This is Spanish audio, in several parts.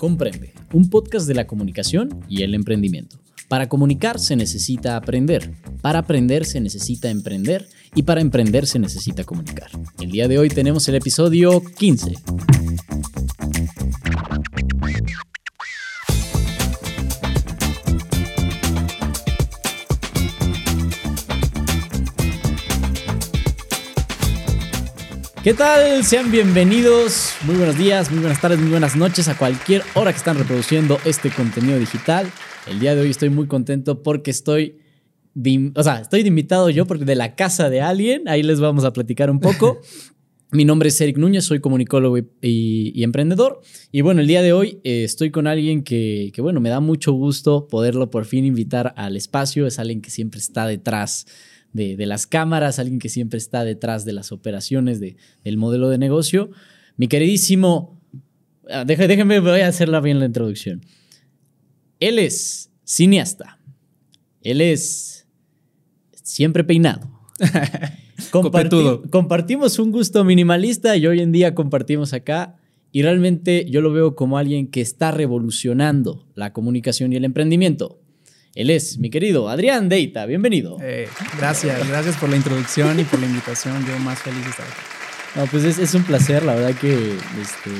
Comprende, un podcast de la comunicación y el emprendimiento. Para comunicar se necesita aprender, para aprender se necesita emprender y para emprender se necesita comunicar. El día de hoy tenemos el episodio 15. ¿Qué tal? Sean bienvenidos. Muy buenos días, muy buenas tardes, muy buenas noches a cualquier hora que están reproduciendo este contenido digital. El día de hoy estoy muy contento porque estoy, o sea, estoy invitado yo porque de la casa de alguien. Ahí les vamos a platicar un poco. Mi nombre es Eric Núñez, soy comunicólogo y, emprendedor. Y bueno, el día de hoy eh, estoy con alguien que, que, bueno, me da mucho gusto poderlo por fin invitar al espacio. Es alguien que siempre está detrás de, las cámaras, alguien que siempre está detrás de las operaciones de, del modelo de negocio. Mi queridísimo, ah, déjenme, voy a hacerla bien la introducción. Él es cineasta. Él es siempre peinado. compartimos un gusto minimalista y hoy en día compartimos acá y realmente yo lo veo como alguien que está revolucionando la comunicación y el emprendimiento. Él es mi querido Adrián Deita. Bienvenido. Eh, gracias, gracias por la introducción y por la invitación. Yo más feliz de estar aquí. No, pues es, un placer, la verdad que este,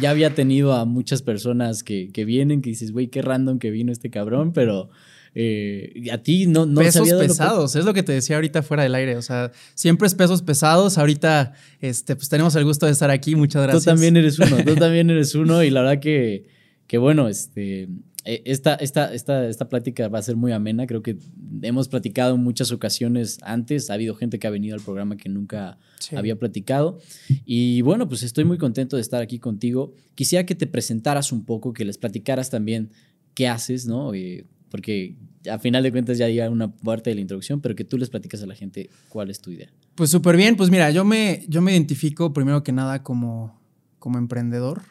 ya había tenido a muchas personas que, que vienen, que dices, güey, qué random que vino este cabrón, pero eh, a ti no, no pesos pesados, es lo que te decía ahorita fuera del aire, o sea, siempre es pesos pesados, ahorita este, pues tenemos el gusto de estar aquí, muchas gracias. Tú también eres uno, tú también eres uno y la verdad que, que bueno, este, esta, esta, esta, esta plática va a ser muy amena. Creo que hemos platicado en muchas ocasiones antes. Ha habido gente que ha venido al programa que nunca había platicado. Y bueno, pues estoy muy contento de estar aquí contigo. Quisiera que te presentaras un poco, que les platicaras también qué haces, ¿no? Eh, porque a final de cuentas ya llega una parte de la introducción, pero que tú les platicas a la gente cuál es tu idea. Pues súper bien. Pues mira, yo me, yo me identifico primero que nada como, como emprendedor.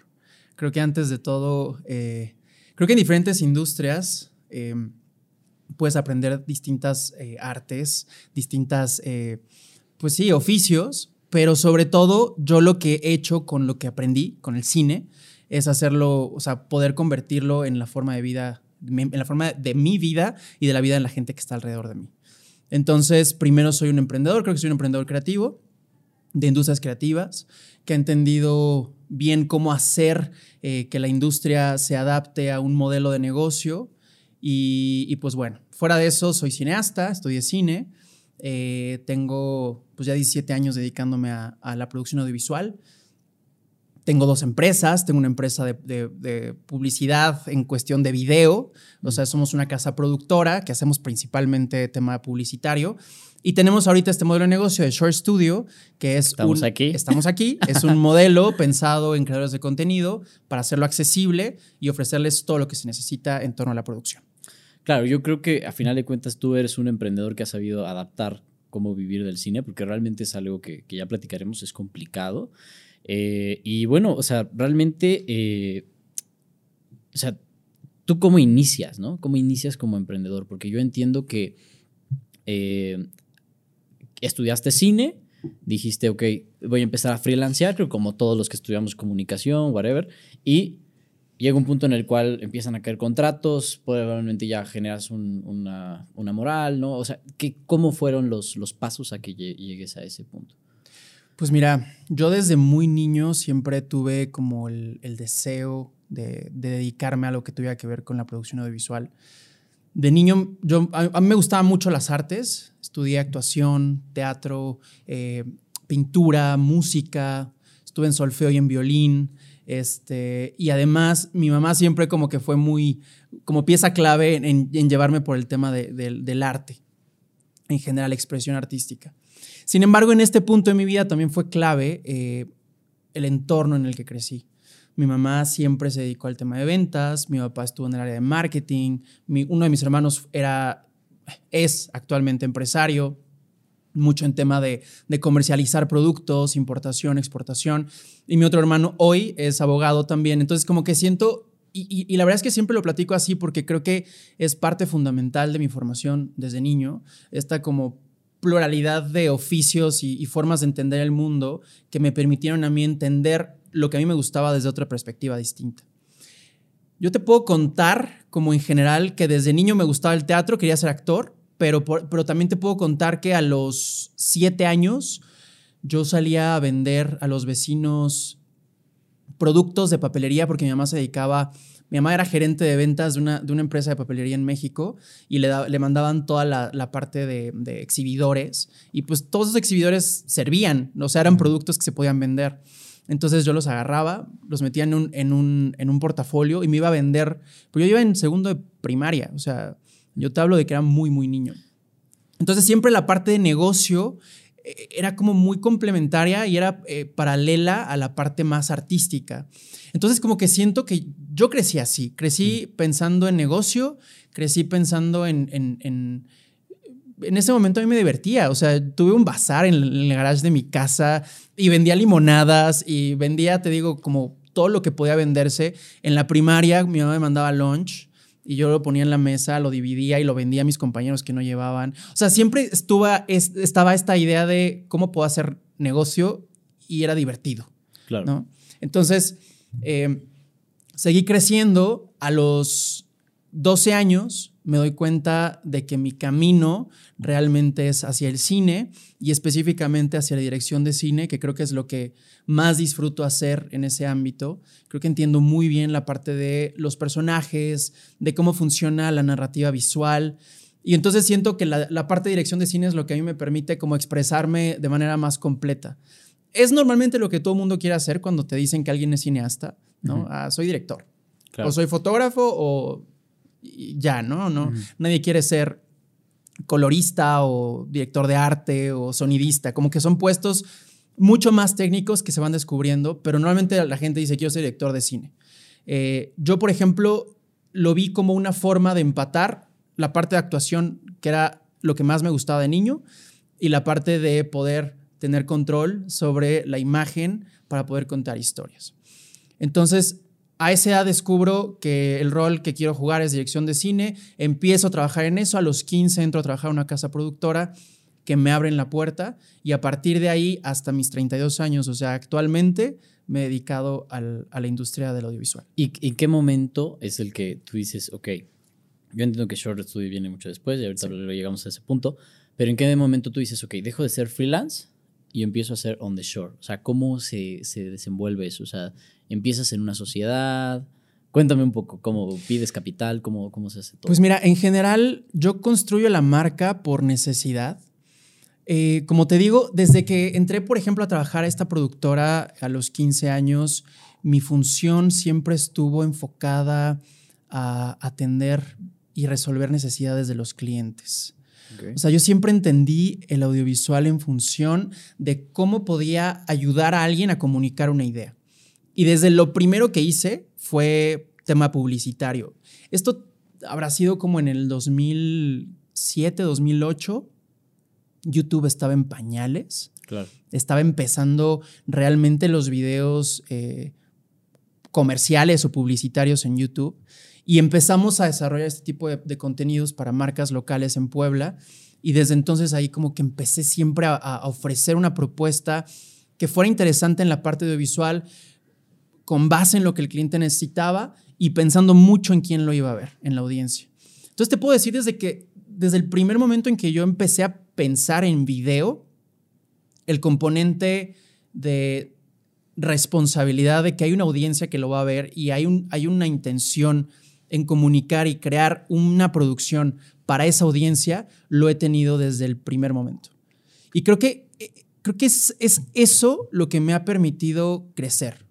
Creo que antes de todo... Eh, Creo que en diferentes industrias eh, puedes aprender distintas eh, artes, distintas, eh, pues sí, oficios, pero sobre todo yo lo que he hecho con lo que aprendí, con el cine, es hacerlo, o sea, poder convertirlo en la forma de vida, en la forma de mi vida y de la vida de la gente que está alrededor de mí. Entonces, primero soy un emprendedor, creo que soy un emprendedor creativo, de industrias creativas, que ha entendido bien cómo hacer eh, que la industria se adapte a un modelo de negocio. Y, pues bueno, fuera de eso, soy cineasta, estudié cine, eh, tengo pues ya 17 años dedicándome a, la producción audiovisual. Tengo dos empresas, tengo una empresa de, de, publicidad en cuestión de video, o sea, somos una casa productora que hacemos principalmente tema publicitario y tenemos ahorita este modelo de negocio de Short Studio, que es estamos aquí. Estamos aquí. Es un modelo pensado en creadores de contenido para hacerlo accesible y ofrecerles todo lo que se necesita en torno a la producción. Claro, yo creo que a final de cuentas tú eres un emprendedor que ha sabido adaptar cómo vivir del cine, porque realmente es algo que, ya platicaremos, es complicado. Eh, y bueno, o sea, realmente, eh, o sea, tú cómo inicias, ¿no? ¿Cómo inicias como emprendedor? Porque yo entiendo que eh, estudiaste cine, dijiste, ok, voy a empezar a freelancear, como todos los que estudiamos comunicación, whatever, y llega un punto en el cual empiezan a caer contratos, probablemente ya generas una, moral, ¿no? O sea, ¿qué, ¿cómo fueron los, los pasos a que llegues a ese punto? Pues mira, yo desde muy niño siempre tuve como el, deseo de, de, dedicarme a lo que tuviera que ver con la producción audiovisual. De niño, yo, a, mí me gustaban mucho las artes, estudié actuación, teatro, eh, pintura, música, estuve en solfeo y en violín. Este, y además, mi mamá siempre como que fue muy, como pieza clave en, llevarme por el tema del arte, en general, expresión artística. Sin embargo, en este punto de mi vida también fue clave eh, el entorno en el que crecí. Mi mamá siempre se dedicó al tema de ventas, mi papá estuvo en el área de marketing, uno de mis hermanos era, es actualmente empresario, mucho en tema de, comercializar productos, importación, exportación, y mi otro hermano hoy es abogado también, entonces como que siento y, la verdad es que siempre lo platico así porque creo que es parte fundamental de mi formación desde niño, esta como pluralidad de oficios y, formas de entender el mundo que me permitieron a mí entender lo que a mí me gustaba desde otra perspectiva distinta. Yo te puedo contar, como en general, que desde niño me gustaba el teatro, quería ser actor, pero, pero también te puedo contar que a los siete años yo salía a vender a los vecinos productos de papelería porque mi mamá se dedicaba mi mamá era gerente de ventas de una, de una empresa de papelería en México y le, le mandaban toda la, parte de, exhibidores y pues todos esos exhibidores servían, o sea, eran productos que se podían vender. Entonces yo los agarraba, los metía en un, en un, en un portafolio y me iba a vender, pues yo iba en segundo de primaria, o sea, yo te hablo de que era muy, muy niño. Entonces siempre la parte de negocio eh, era como muy complementaria y era eh, paralela a la parte más artística. Entonces como que siento que yo crecí así, crecí mm. pensando en negocio, crecí pensando en, en, en, ese momento a mí me divertía, o sea, tuve un bazar en, el garage de mi casa y vendía limonadas y vendía, te digo, como todo lo que podía venderse. En la primaria mi mamá me mandaba lunch y yo lo ponía en la mesa, lo dividía y lo vendía a mis compañeros que no llevaban. O sea, siempre estuvo, estaba esta idea de cómo puedo hacer negocio y era divertido. Claro. ¿no? Entonces, eh, seguí creciendo. A los 12 años me doy cuenta de que mi camino realmente es hacia el cine y específicamente hacia la dirección de cine, que creo que es lo que más disfruto hacer en ese ámbito. Creo que entiendo muy bien la parte de los personajes, de cómo funciona la narrativa visual. Y entonces siento que la, la parte de dirección de cine es lo que a mí me permite como expresarme de manera más completa es normalmente lo que todo el mundo quiere hacer cuando te dicen que alguien es cineasta, ¿no? Ah, soy director. O soy fotógrafo o ya, ¿no? no Nadie quiere ser colorista o director de arte o sonidista, como que son puestos mucho más técnicos que se van descubriendo, pero normalmente la gente dice quiero ser director de cine. Eh, yo, por ejemplo, lo vi como una forma de empatar la parte de actuación, que era lo que más me gustaba de niño, y la parte de poder tener control sobre la imagen para poder contar historias. Entonces, a esa edad descubro que el rol que quiero jugar es dirección de cine, empiezo a trabajar en eso, a los 15 entro a trabajar en una casa productora que me abren la puerta y a partir de ahí hasta mis 32 años, o sea, actualmente me he dedicado a la industria del audiovisual. ¿Y en qué momento es el que tú dices, ok, yo entiendo que Short Studio viene mucho después y ahorita lo llegamos a ese punto, pero en qué momento tú dices, ok, dejo de ser freelance y empiezo a hacer on the shore? O sea, ¿cómo se, se desenvuelve eso? O sea, ¿empiezas en una sociedad? Cuéntame un poco, ¿cómo pides capital? ¿Cómo, cómo se hace todo? Pues mira, en general yo construyo la marca por necesidad. Eh, como te digo, desde que entré, por ejemplo, a trabajar a esta productora a los 15 años, mi función siempre estuvo enfocada a atender y resolver necesidades de los clientes. O sea, yo siempre entendí el audiovisual en función de cómo podía ayudar a alguien a comunicar una idea. Y desde lo primero que hice fue tema publicitario. Esto habrá sido como en el 2007, 2008. YouTube estaba en pañales. Claro. Estaba empezando realmente los videos eh, comerciales o publicitarios en YouTube. Y empezamos a desarrollar este tipo de, contenidos para marcas locales en Puebla. Y desde entonces ahí como que empecé siempre a, ofrecer una propuesta que fuera interesante en la parte audiovisual, con base en lo que el cliente necesitaba y pensando mucho en quién lo iba a ver, en la audiencia. Entonces te puedo decir desde que, desde el primer momento en que yo empecé a pensar en video, el componente de responsabilidad de que hay una audiencia que lo va a ver y hay, un, hay una intención en comunicar y crear una producción para esa audiencia, lo he tenido desde el primer momento. Y creo que, eh, creo que es, es eso lo que me ha permitido crecer.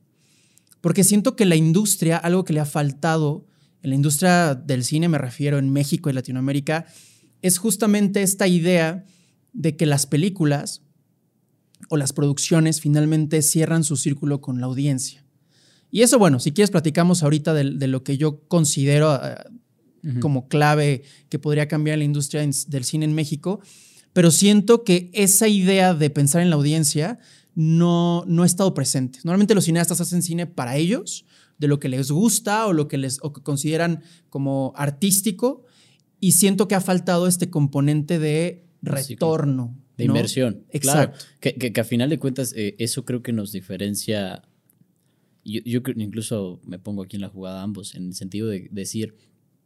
Porque siento que la industria, algo que le ha faltado, en la industria del cine me refiero en México y Latinoamérica, es justamente esta idea de que las películas o las producciones finalmente cierran su círculo con la audiencia. Y eso, bueno, si quieres platicamos ahorita de, lo que yo considero eh, como clave que podría cambiar la industria del cine en México, pero siento que esa idea de pensar en la audiencia no, no ha estado presente. Normalmente los cineastas hacen cine para ellos, de lo que les gusta o lo que les o que consideran como artístico, y siento que ha faltado este componente de retorno. De inversión. Exacto. Que, que, a final de cuentas, eh, eso creo que nos diferencia yo, yo incluso me pongo aquí en la jugada ambos, en el sentido de decir,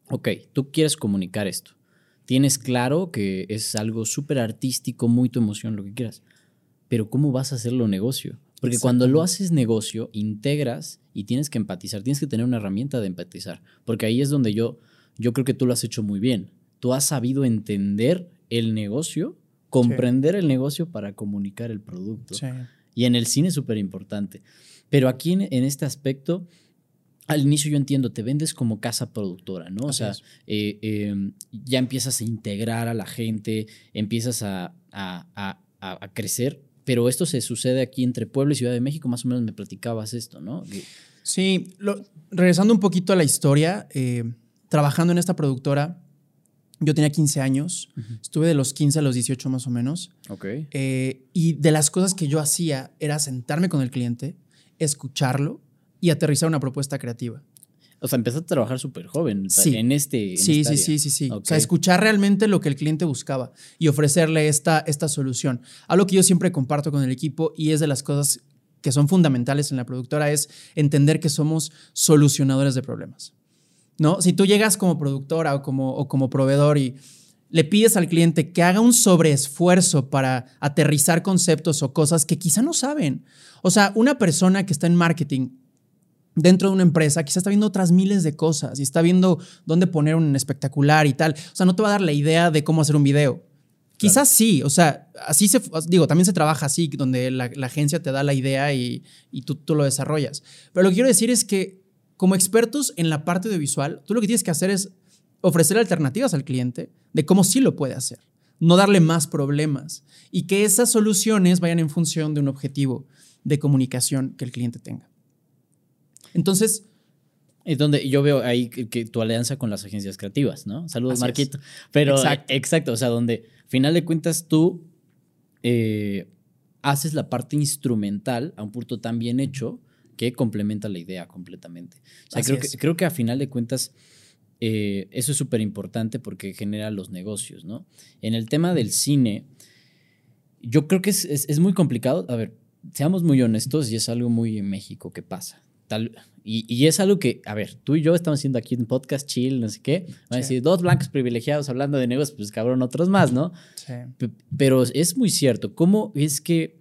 ok, tú quieres comunicar esto. Tienes claro que es algo súper artístico, muy tu emoción, lo que quieras. Pero ¿cómo vas a hacerlo negocio? Porque cuando lo haces negocio, integras y tienes que empatizar, tienes que tener una herramienta de empatizar. Porque ahí es donde yo, yo creo que tú lo has hecho muy bien. Tú has sabido entender el negocio, comprender el negocio para comunicar el producto. Y en el cine es súper importante. Pero aquí en, este aspecto, al inicio yo entiendo, te vendes como casa productora, ¿no? o sea, eh, em, ya empiezas a integrar a la gente, empiezas a, a, crecer, pero esto se sucede aquí entre Puebla y Ciudad de México, más o menos me platicabas esto, ¿no? Sí, regresando un poquito a la historia, eh, trabajando en esta productora, yo tenía 15 años, estuve de los 15 a los 18 más o menos. Ok. Eh, y de las cosas que yo hacía era sentarme con el cliente, escucharlo y aterrizar una propuesta creativa. O sea, empezaste a trabajar súper joven en este. sí, sí, sí, sí, sí, O sea, escuchar realmente lo que el cliente buscaba y ofrecerle esta, esta solución. Algo que yo siempre comparto con el equipo y es de las cosas que son fundamentales en la productora es entender que somos solucionadores de problemas. ¿No? Si tú llegas como productora o como, o como proveedor y le pides al cliente que haga un sobreesfuerzo para aterrizar conceptos o cosas que quizá no saben. O sea, una persona que está en marketing dentro de una empresa, quizás está viendo otras miles de cosas y está viendo dónde poner un espectacular y tal. O sea, no te va a dar la idea de cómo hacer un video. Quizás sí, o sea, así se, digo, también se trabaja así, donde la, agencia te da la idea y, tú, tú, lo desarrollas. Pero lo que quiero decir es que como expertos en la parte audiovisual, tú lo que tienes que hacer es ofrecer alternativas al cliente de cómo sí lo puede hacer, no darle más problemas y que esas soluciones vayan en función de un objetivo de comunicación que el cliente tenga. Entonces... Es donde yo veo ahí que, tu alianza con las agencias creativas, ¿no? Saludos, Marquito. Pero exacto. o sea, donde, final de cuentas, tú eh, haces la parte instrumental a un punto tan bien hecho que complementa la idea completamente. O sea, creo que, creo que a final de cuentas eh, eso es súper importante porque genera los negocios, ¿no? En el tema del cine, yo creo que es, es muy complicado. A ver, seamos muy honestos y es algo muy en México que pasa y, es algo que, a ver, tú y yo estamos haciendo aquí un podcast chill, no sé qué. Van a decir, dos blancos privilegiados hablando de negocios, pues cabrón, otros más, ¿no? Sí. Pero es muy cierto. ¿Cómo es que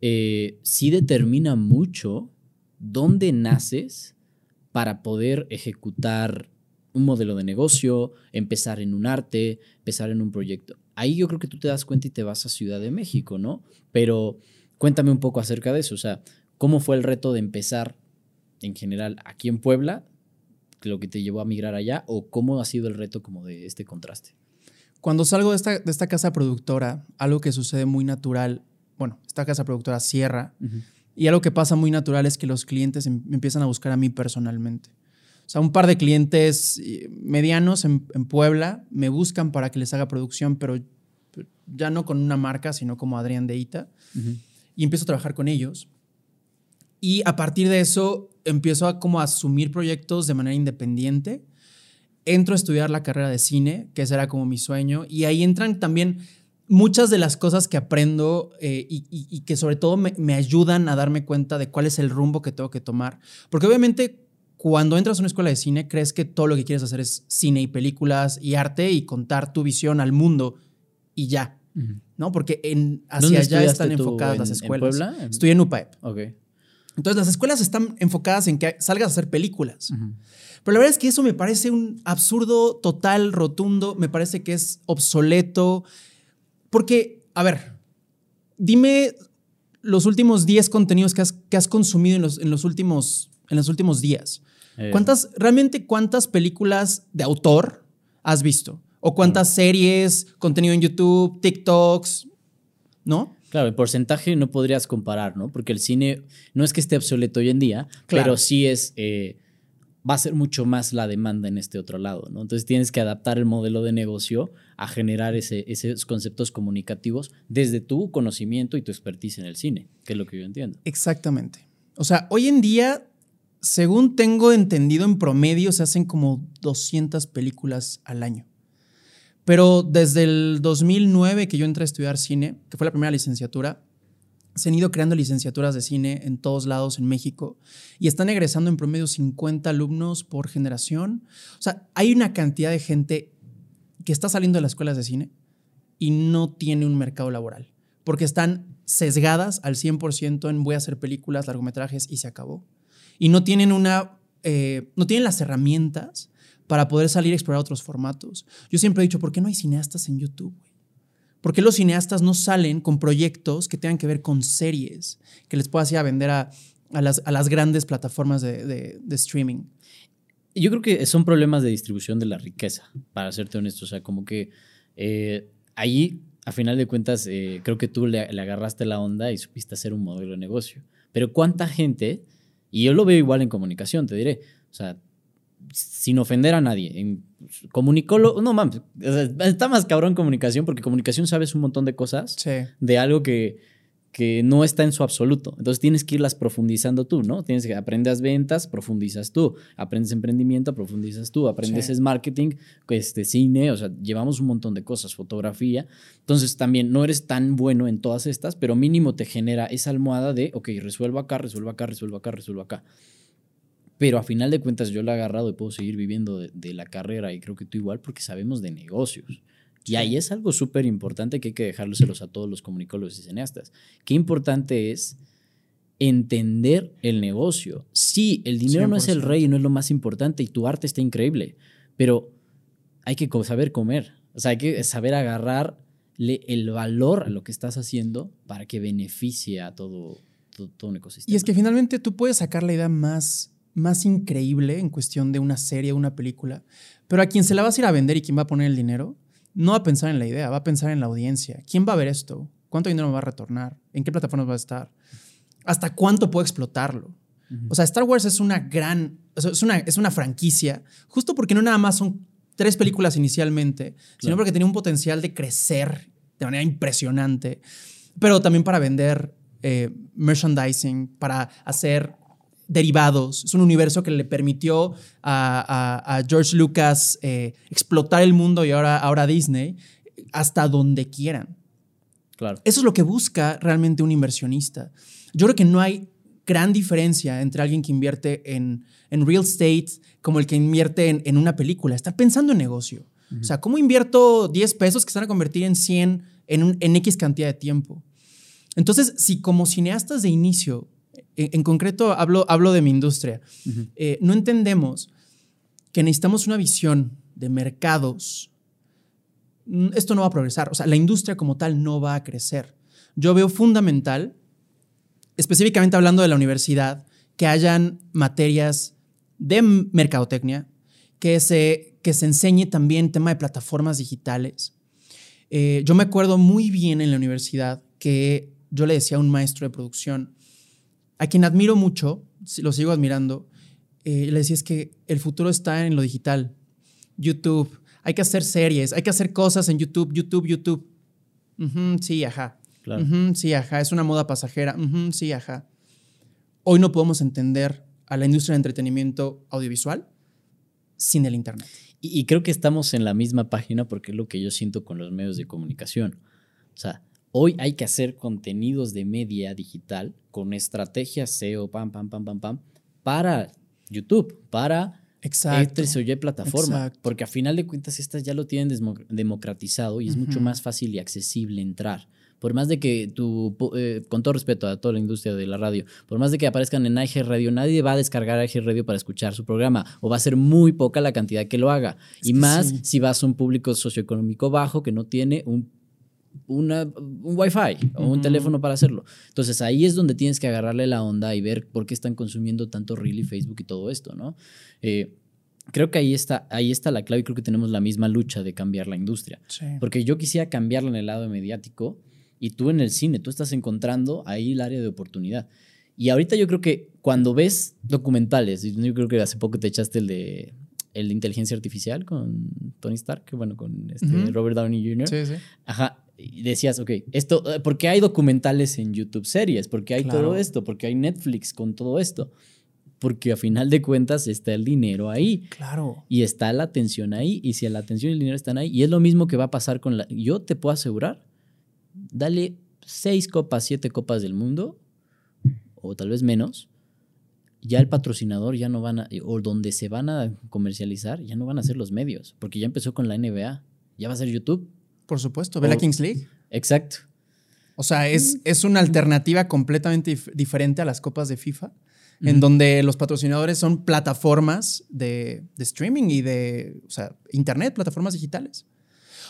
eh, sí determina mucho dónde naces para poder ejecutar un modelo de negocio, empezar en un arte, empezar en un proyecto? Ahí yo creo que tú te das cuenta y te vas a Ciudad de México, ¿no? Pero cuéntame un poco acerca de eso. O sea, ¿cómo fue el reto de empezar en general aquí en Puebla, lo que te llevó a migrar allá o cómo ha sido el reto como de este contraste? Cuando salgo de esta, de esta casa productora, algo que sucede muy natural, bueno, esta casa productora cierra y algo que pasa muy natural es que los clientes em, me empiezan a buscar a mí personalmente. O sea, un par de clientes eh, medianos en, Puebla me buscan para que les haga producción, pero ya no con una marca, sino como Adrián de Ita. Y empiezo a trabajar con ellos. Y a partir de eso empiezo a como asumir proyectos de manera independiente. Entro a estudiar la carrera de cine, que ese era como mi sueño, y ahí entran también muchas de las cosas que aprendo eh, y, que sobre todo me, ayudan a darme cuenta de cuál es el rumbo que tengo que tomar. Porque obviamente cuando entras a una escuela de cine crees que todo lo que quieres hacer es cine y películas y arte y contar tu visión al mundo y ya. ¿No? Porque en, hacia allá están enfocadas las escuelas. ¿En Puebla? Estoy en UPAEP. Entonces las escuelas están enfocadas en que salgas a hacer películas. Pero la verdad es que eso me parece un absurdo total, rotundo, me parece que es obsoleto. Porque, a ver, dime los últimos 10 contenidos que has, consumido en los, últimos, en los últimos días. Eh. ¿Cuántas, realmente cuántas películas de autor has visto? ¿O cuántas series, contenido en YouTube, TikToks? ¿No? Claro, el porcentaje no podrías comparar, ¿no? Porque el cine no es que esté obsoleto hoy en día, pero sí es, eh, va a ser mucho más la demanda en este otro lado, ¿no? Entonces tienes que adaptar el modelo de negocio a generar ese, esos conceptos comunicativos desde tu conocimiento y tu expertise en el cine, que es lo que yo entiendo. Exactamente. O sea, hoy en día, según tengo entendido, en promedio se hacen como 200 películas al año. Pero desde el 2009 que yo entré a estudiar cine, que fue la primera licenciatura, se han ido creando licenciaturas de cine en todos lados en México y están egresando en promedio 50 alumnos por generación. O sea, hay una cantidad de gente que está saliendo de las escuelas de cine y no tiene un mercado laboral, porque están sesgadas al 100% en voy a hacer películas, largometrajes y se acabó. Y no tienen una, eh, no tienen las herramientas para poder salir a explorar otros formatos. Yo siempre he dicho, ¿por qué no hay cineastas en YouTube? ¿Por qué los cineastas no salen con proyectos que tengan que ver con series que les pueda ir a vender a, las, grandes plataformas de, streaming? Yo creo que son problemas de distribución de la riqueza, para serte honesto. O sea, como que eh, ahí, a final de cuentas, eh, creo que tú le, le, agarraste la onda y supiste hacer un modelo de negocio. Pero ¿cuánta gente? Y yo lo veo igual en comunicación, te diré. O sea, sin ofender a nadie. En, comunicólogo, no mames, está más cabrón comunicación porque comunicación sabes un montón de cosas de algo que, que no está en su absoluto. Entonces tienes que irlas profundizando tú, ¿no? Tienes que aprendes ventas, profundizas tú, aprendes emprendimiento, profundizas tú, aprendes es marketing, este cine, o sea, llevamos un montón de cosas, fotografía. Entonces también no eres tan bueno en todas estas, pero mínimo te genera esa almohada de, ok, resuelvo acá, resuelvo acá, resuelvo acá, resuelvo acá. Pero a final de cuentas yo lo he agarrado y puedo seguir viviendo de, la carrera y creo que tú igual porque sabemos de negocios. Y ahí es algo súper importante que hay que dejárselos a todos los comunicólogos y cineastas. Qué importante es entender el negocio. Sí, el dinero no es el rey y no es lo más importante y tu arte está increíble, pero hay que saber comer. O sea, hay que saber agarrarle el valor a lo que estás haciendo para que beneficie a todo, todo, todo un ecosistema. Y es que finalmente tú puedes sacar la idea más más increíble en cuestión de una serie, una película, pero a quien se la vas a ir a vender y quien va a poner el dinero, no va a pensar en la idea, va a pensar en la audiencia. ¿Quién va a ver esto? ¿Cuánto dinero me va a retornar? ¿En qué plataformas va a estar? ¿Hasta cuánto puedo explotarlo? O sea, Star Wars es una gran, es una, es una franquicia, justo porque no nada más son tres películas inicialmente, sino porque tenía un potencial de crecer de manera impresionante, pero también para vender eh, merchandising, para hacer derivados. Es un universo que le permitió a, George Lucas eh, explotar el mundo y ahora, ahora Disney hasta donde quieran. Claro. Eso es lo que busca realmente un inversionista. Yo creo que no hay gran diferencia entre alguien que invierte en, en real estate como el que invierte en, una película. Está pensando en negocio. O sea, ¿cómo invierto 10 pesos que se van a convertir en 100 en, en X cantidad de tiempo? Entonces, si como cineastas de inicio en, concreto hablo, hablo de mi industria, eh, no entendemos que necesitamos una visión de mercados. Mm, esto no va a progresar, o sea, la industria como tal no va a crecer. Yo veo fundamental, específicamente hablando de la universidad, que hayan materias de mercadotecnia, que se, que se enseñe también tema de plataformas digitales. Eh, yo me acuerdo muy bien en la universidad que yo le decía a un maestro de producción, a quien admiro mucho, lo sigo admirando, eh, le decía es que el futuro está en lo digital. YouTube, hay que hacer series, hay que hacer cosas en YouTube, YouTube, YouTube. sí, ajá. sí, ajá. Es una moda pasajera. sí, ajá. Hoy no podemos entender a la industria del entretenimiento audiovisual sin el Internet. Y, y, creo que estamos en la misma página porque es lo que yo siento con los medios de comunicación. O sea, Hoy hay que hacer contenidos de media digital con estrategias SEO, pam, pam, pam, pam, pam, para YouTube, para Exacto. O Y plataforma. Porque a final de cuentas, estas ya lo tienen democratizado y es mucho más fácil y accesible entrar. Por más de que tú, eh, con todo respeto a toda la industria de la radio, por más de que aparezcan en IG Radio, nadie va a descargar IG Radio para escuchar su programa o va a ser muy poca la cantidad que lo haga. y más si vas a un público socioeconómico bajo que no tiene un una, un Wi-Fi o un teléfono para hacerlo. Entonces ahí es donde tienes que agarrarle la onda y ver por qué están consumiendo tanto Reel y Facebook y todo esto, ¿no? Eh, creo que ahí está, ahí está la clave y creo que tenemos la misma lucha de cambiar la industria. Porque yo quisiera cambiarla en el lado mediático y tú en el cine, tú estás encontrando ahí el área de oportunidad. Y ahorita yo creo que cuando ves documentales, yo creo que hace poco te echaste el de el de inteligencia artificial con Tony Stark, bueno, con este Robert Downey Jr. Sí, sí. Ajá y decías, ok, esto, eh, ¿por qué hay documentales en YouTube series? ¿Por qué hay todo esto? ¿Por qué hay Netflix con todo esto? Porque a final de cuentas está el dinero ahí. Claro. Y está la atención ahí. Y si la atención y el dinero están ahí, y es lo mismo que va a pasar con la... Yo te puedo asegurar, dale seis copas, siete copas del mundo, o tal vez menos, ya el patrocinador ya no van a, o donde se van a comercializar, ya no van a ser los medios, porque ya empezó con la NBA, ya va a ser YouTube. Por supuesto, ve la Kings League. Exacto. O sea, es, es una alternativa completamente dif- diferente a las copas de FIFA, en donde los patrocinadores son plataformas de, de streaming y de, o sea, internet, plataformas digitales.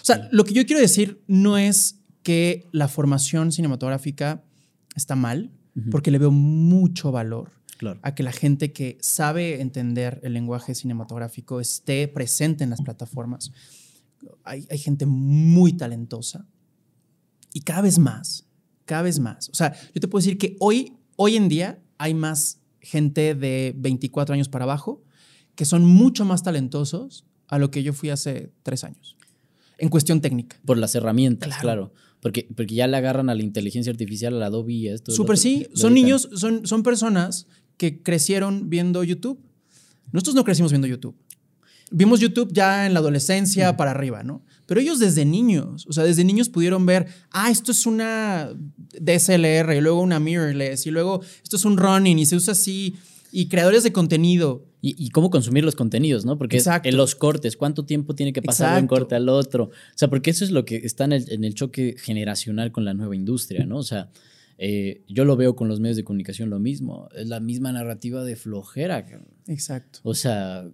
O sea, lo que yo quiero decir no es que la formación cinematográfica está mal, porque le veo mucho valor Claro. a que la gente que sabe entender el lenguaje cinematográfico esté presente en las plataformas. Hay, hay gente muy talentosa y cada vez más, cada vez más. O sea, yo te puedo decir que hoy, hoy en día hay más gente de 24 años para abajo que son mucho más talentosos a lo que yo fui hace tres años, en cuestión técnica. Por las herramientas, Claro. claro. Porque, porque ya le agarran a la inteligencia artificial, a la Adobe y esto. Súper sí, lo son niños, son, son personas que crecieron viendo YouTube. Nosotros no crecimos viendo YouTube. Vimos YouTube ya en la adolescencia para arriba, ¿no? Pero ellos desde niños, o sea, desde niños pudieron ver, ah, esto es una DSLR y luego una mirrorless y luego esto es un running y se usa así y creadores de contenido. Y, y cómo consumir los contenidos, ¿no? Porque en los cortes, cuánto tiempo tiene que pasar de un corte al otro. O sea, porque eso es lo que está en el, en el choque generacional con la nueva industria, ¿no? O sea, eh, yo lo veo con los medios de comunicación lo mismo. Es la misma narrativa de flojera. Exacto. O sea,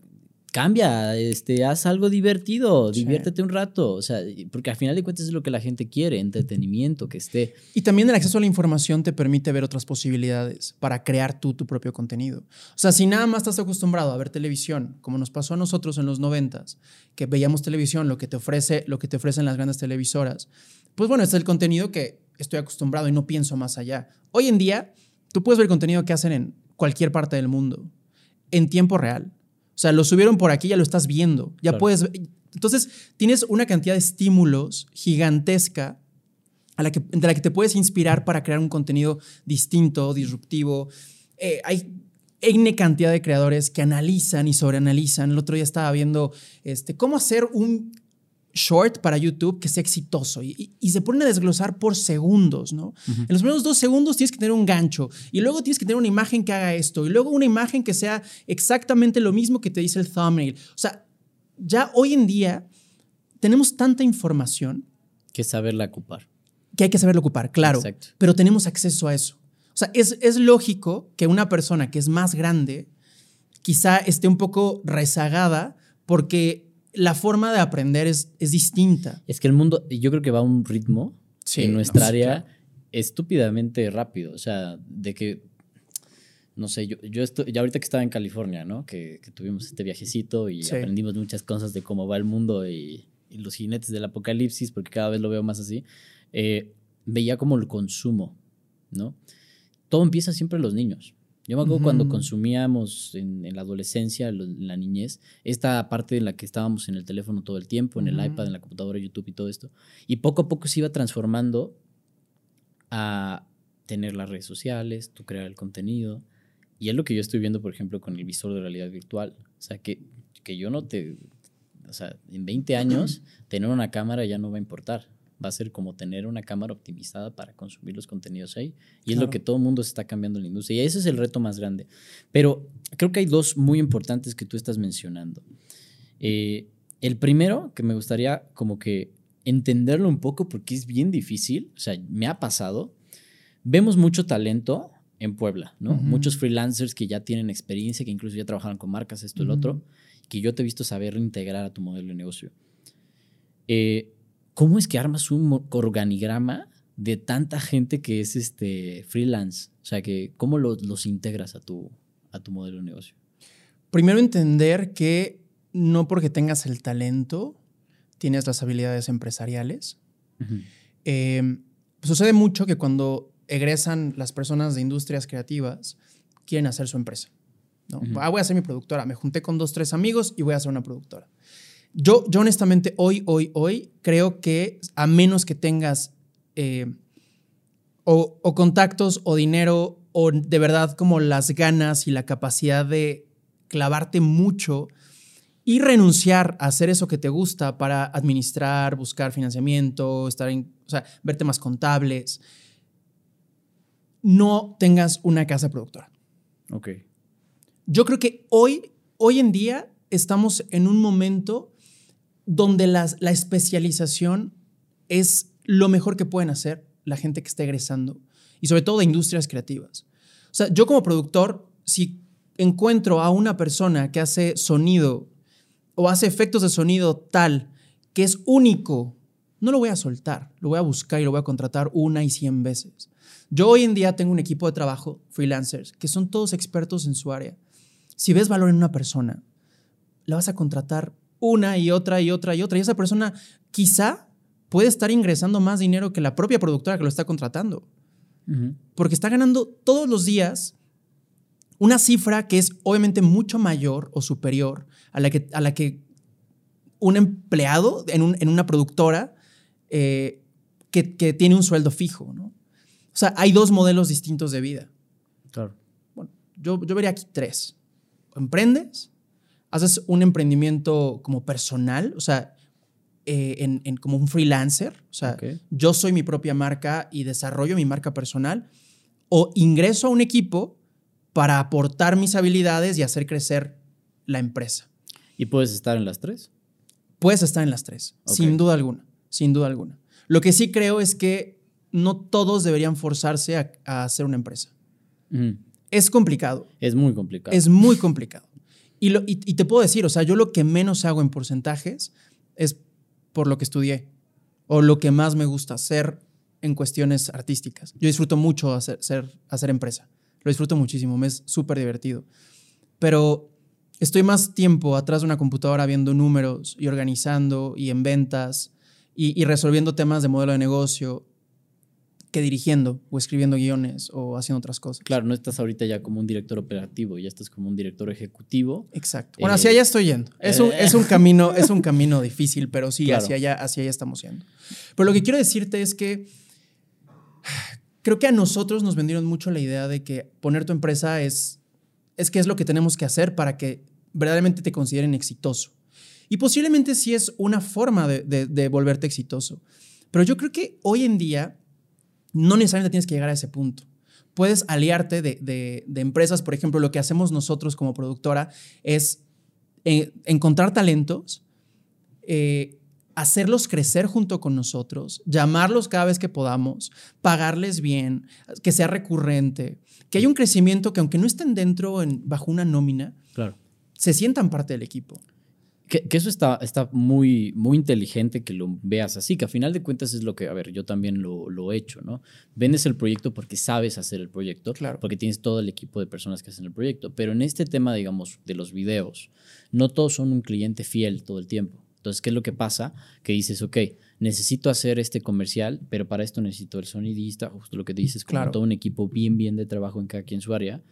cambia, este, haz algo divertido, Sí. diviértete un rato. O sea, porque al final de cuentas es lo que la gente quiere, entretenimiento, que esté. Y también el acceso a la información te permite ver otras posibilidades para crear tú tu propio contenido. O sea, si nada más estás acostumbrado a ver televisión, como nos pasó a nosotros en los noventas, que veíamos televisión, lo que te ofrece, lo que te ofrecen las grandes televisoras, pues bueno, este es el contenido que estoy acostumbrado y no pienso más allá. Hoy en día, tú puedes ver contenido que hacen en cualquier parte del mundo, en tiempo real. O sea, lo subieron por aquí, ya lo estás viendo, ya Claro. puedes ver. Entonces, tienes una cantidad de estímulos gigantesca a la que, de la que te puedes inspirar para crear un contenido distinto, disruptivo. Eh, hay N cantidad de creadores que analizan y sobreanalizan. El otro día estaba viendo este, cómo hacer un short para YouTube que sea exitoso y, y- y se ponen a desglosar por segundos, ¿no? En los primeros dos segundos tienes que tener un gancho y luego tienes que tener una imagen que haga esto y luego una imagen que sea exactamente lo mismo que te dice el thumbnail. O sea, ya hoy en día tenemos tanta información que saberla ocupar. que hay que saberlo ocupar, claro, Exacto. pero tenemos acceso a eso. O sea, es, es lógico que una persona que es más grande quizá esté un poco rezagada porque la forma de aprender es, es distinta. Es que el mundo, yo creo que va a un ritmo Sí, en nuestra área claro. estúpidamente rápido. O sea, de que, no sé, yo, yo estoy, ya ahorita que estaba en California, ¿no? Que, que tuvimos este viajecito y Sí. aprendimos muchas cosas de cómo va el mundo y, y los jinetes del apocalipsis, porque cada vez lo veo más así. eh, veía como el consumo, ¿no? Todo empieza siempre en los niños. Yo me acuerdo cuando consumíamos en, en la adolescencia, en la niñez, esta parte en la que estábamos en el teléfono todo el tiempo, en el iPad, en la computadora, YouTube y todo esto. Y poco a poco se iba transformando a tener las redes sociales, tú crear el contenido. Y es lo que yo estoy viendo, por ejemplo, con el visor de realidad virtual. O sea, que, que yo no te... O sea, en 20 años, tener una cámara ya no va a importar. Va a ser como tener una cámara optimizada para consumir los contenidos ahí. Y es lo que todo el mundo se está cambiando en la industria. Y ese es el reto más grande. Pero creo que hay dos muy importantes que tú estás mencionando. Eh, el primero, que me gustaría como que entenderlo un poco porque es bien difícil, o sea, me ha pasado. Vemos mucho talento en Puebla, ¿no? Muchos freelancers que ya tienen experiencia, que incluso ya trabajaron con marcas, esto, el Ujú. otro, que yo te he visto saber reintegrar a tu modelo de negocio. Eh, ¿Cómo es que armas un organigrama de tanta gente que es este freelance? O sea, que ¿cómo los, los integras a tu, a tu modelo de negocio? Primero entender que no porque tengas el talento, tienes las habilidades empresariales. Eh, sucede mucho que cuando egresan las personas de industrias creativas, quieren hacer su empresa. ¿no? Ah, voy a hacer mi productora. Me junté con dos, tres amigos y voy a hacer una productora. Yo, yo honestamente, hoy, hoy, hoy, creo que a menos que tengas eh, o, o contactos o dinero o de verdad como las ganas y la capacidad de clavarte mucho y renunciar a hacer eso que te gusta para administrar, buscar financiamiento, estar en, o sea, verte más contables. no tengas una casa productora. Ok. Yo creo que hoy, hoy en día estamos en un momento donde la especialización es lo mejor que pueden hacer la gente que está egresando y sobre todo de industrias creativas. O sea, yo como productor, si encuentro a una persona que hace sonido o hace efectos de sonido tal que es único, no lo voy a soltar, lo voy a buscar y lo voy a contratar una y cien veces. Yo hoy en día tengo un equipo de trabajo, freelancers, que son todos expertos en su área. Si ves valor en una persona, la vas a contratar una y otra y otra y otra. Y esa persona quizá puede estar ingresando más dinero que la propia productora que lo está contratando. Porque está ganando todos los días una cifra que es obviamente mucho mayor o superior a la que, a la que un empleado en, un- en una productora eh, que, que tiene un sueldo fijo. ¿no? O sea, hay dos modelos distintos de vida. Claro. Bueno, yo, yo vería aquí tres. Emprendes, haces un emprendimiento como personal, o sea, eh, en, en como un freelancer, o sea, yo soy mi propia marca y desarrollo mi marca personal, o ingreso a un equipo para aportar mis habilidades y hacer crecer la empresa. ¿Y puedes estar en las tres? Puedes estar en las tres, sin duda alguna, sin duda alguna. Lo que sí creo es que no todos deberían forzarse a, a hacer una empresa. Ujú. Es complicado, Es muy complicado. Es muy complicado. Y, lo- y- te puedo decir, o sea, yo lo que menos hago en porcentajes es por lo que estudié o lo que más me gusta hacer en cuestiones artísticas. Yo disfruto mucho hacer, ser- hacer empresa. Lo disfruto muchísimo, me es súper divertido. Pero estoy más tiempo atrás de una computadora viendo números y organizando y en ventas y resolviendo temas de modelo de negocio que dirigiendo o escribiendo guiones o haciendo otras cosas. Claro, no estás ahorita ya como un director operativo, ya estás como un director ejecutivo. Exacto. Bueno, Eh, hacia allá estoy yendo. Es un, eh. es un camino, es un camino difícil, pero sí, Claro. hacia allá, hacia allá estamos yendo. Pero lo que quiero decirte es que creo que a nosotros nos vendieron mucho la idea de que poner tu empresa es, es que es lo que tenemos que hacer para que verdaderamente te consideren exitoso. Y posiblemente sí es una forma de, de- de volverte exitoso. Pero yo creo que hoy en día no necesariamente tienes que llegar a ese punto. Puedes aliarte de, de- de empresas, por ejemplo, lo que hacemos nosotros como productora es eh, encontrar talentos, eh, hacerlos crecer junto con nosotros, llamarlos cada vez que podamos, pagarles bien, que sea recurrente, que haya un crecimiento que aunque no estén dentro en- bajo una nómina, Claro. se sientan parte del equipo. Que, que eso está, está muy, muy inteligente que lo veas así, que a final de cuentas es lo que, a ver, yo también lo, lo he hecho, ¿no? Vendes el proyecto porque sabes hacer el proyecto, Claro. porque tienes todo el equipo de personas que hacen el proyecto, pero en este tema, digamos, de los videos, no todos son un cliente fiel todo el tiempo. Entonces, ¿qué es lo que pasa? Que dices, ok, necesito hacer este comercial, pero para esto necesito el sonidista, justo lo que dices, Claro. todo un equipo bien, bien de trabajo en cada quien su área.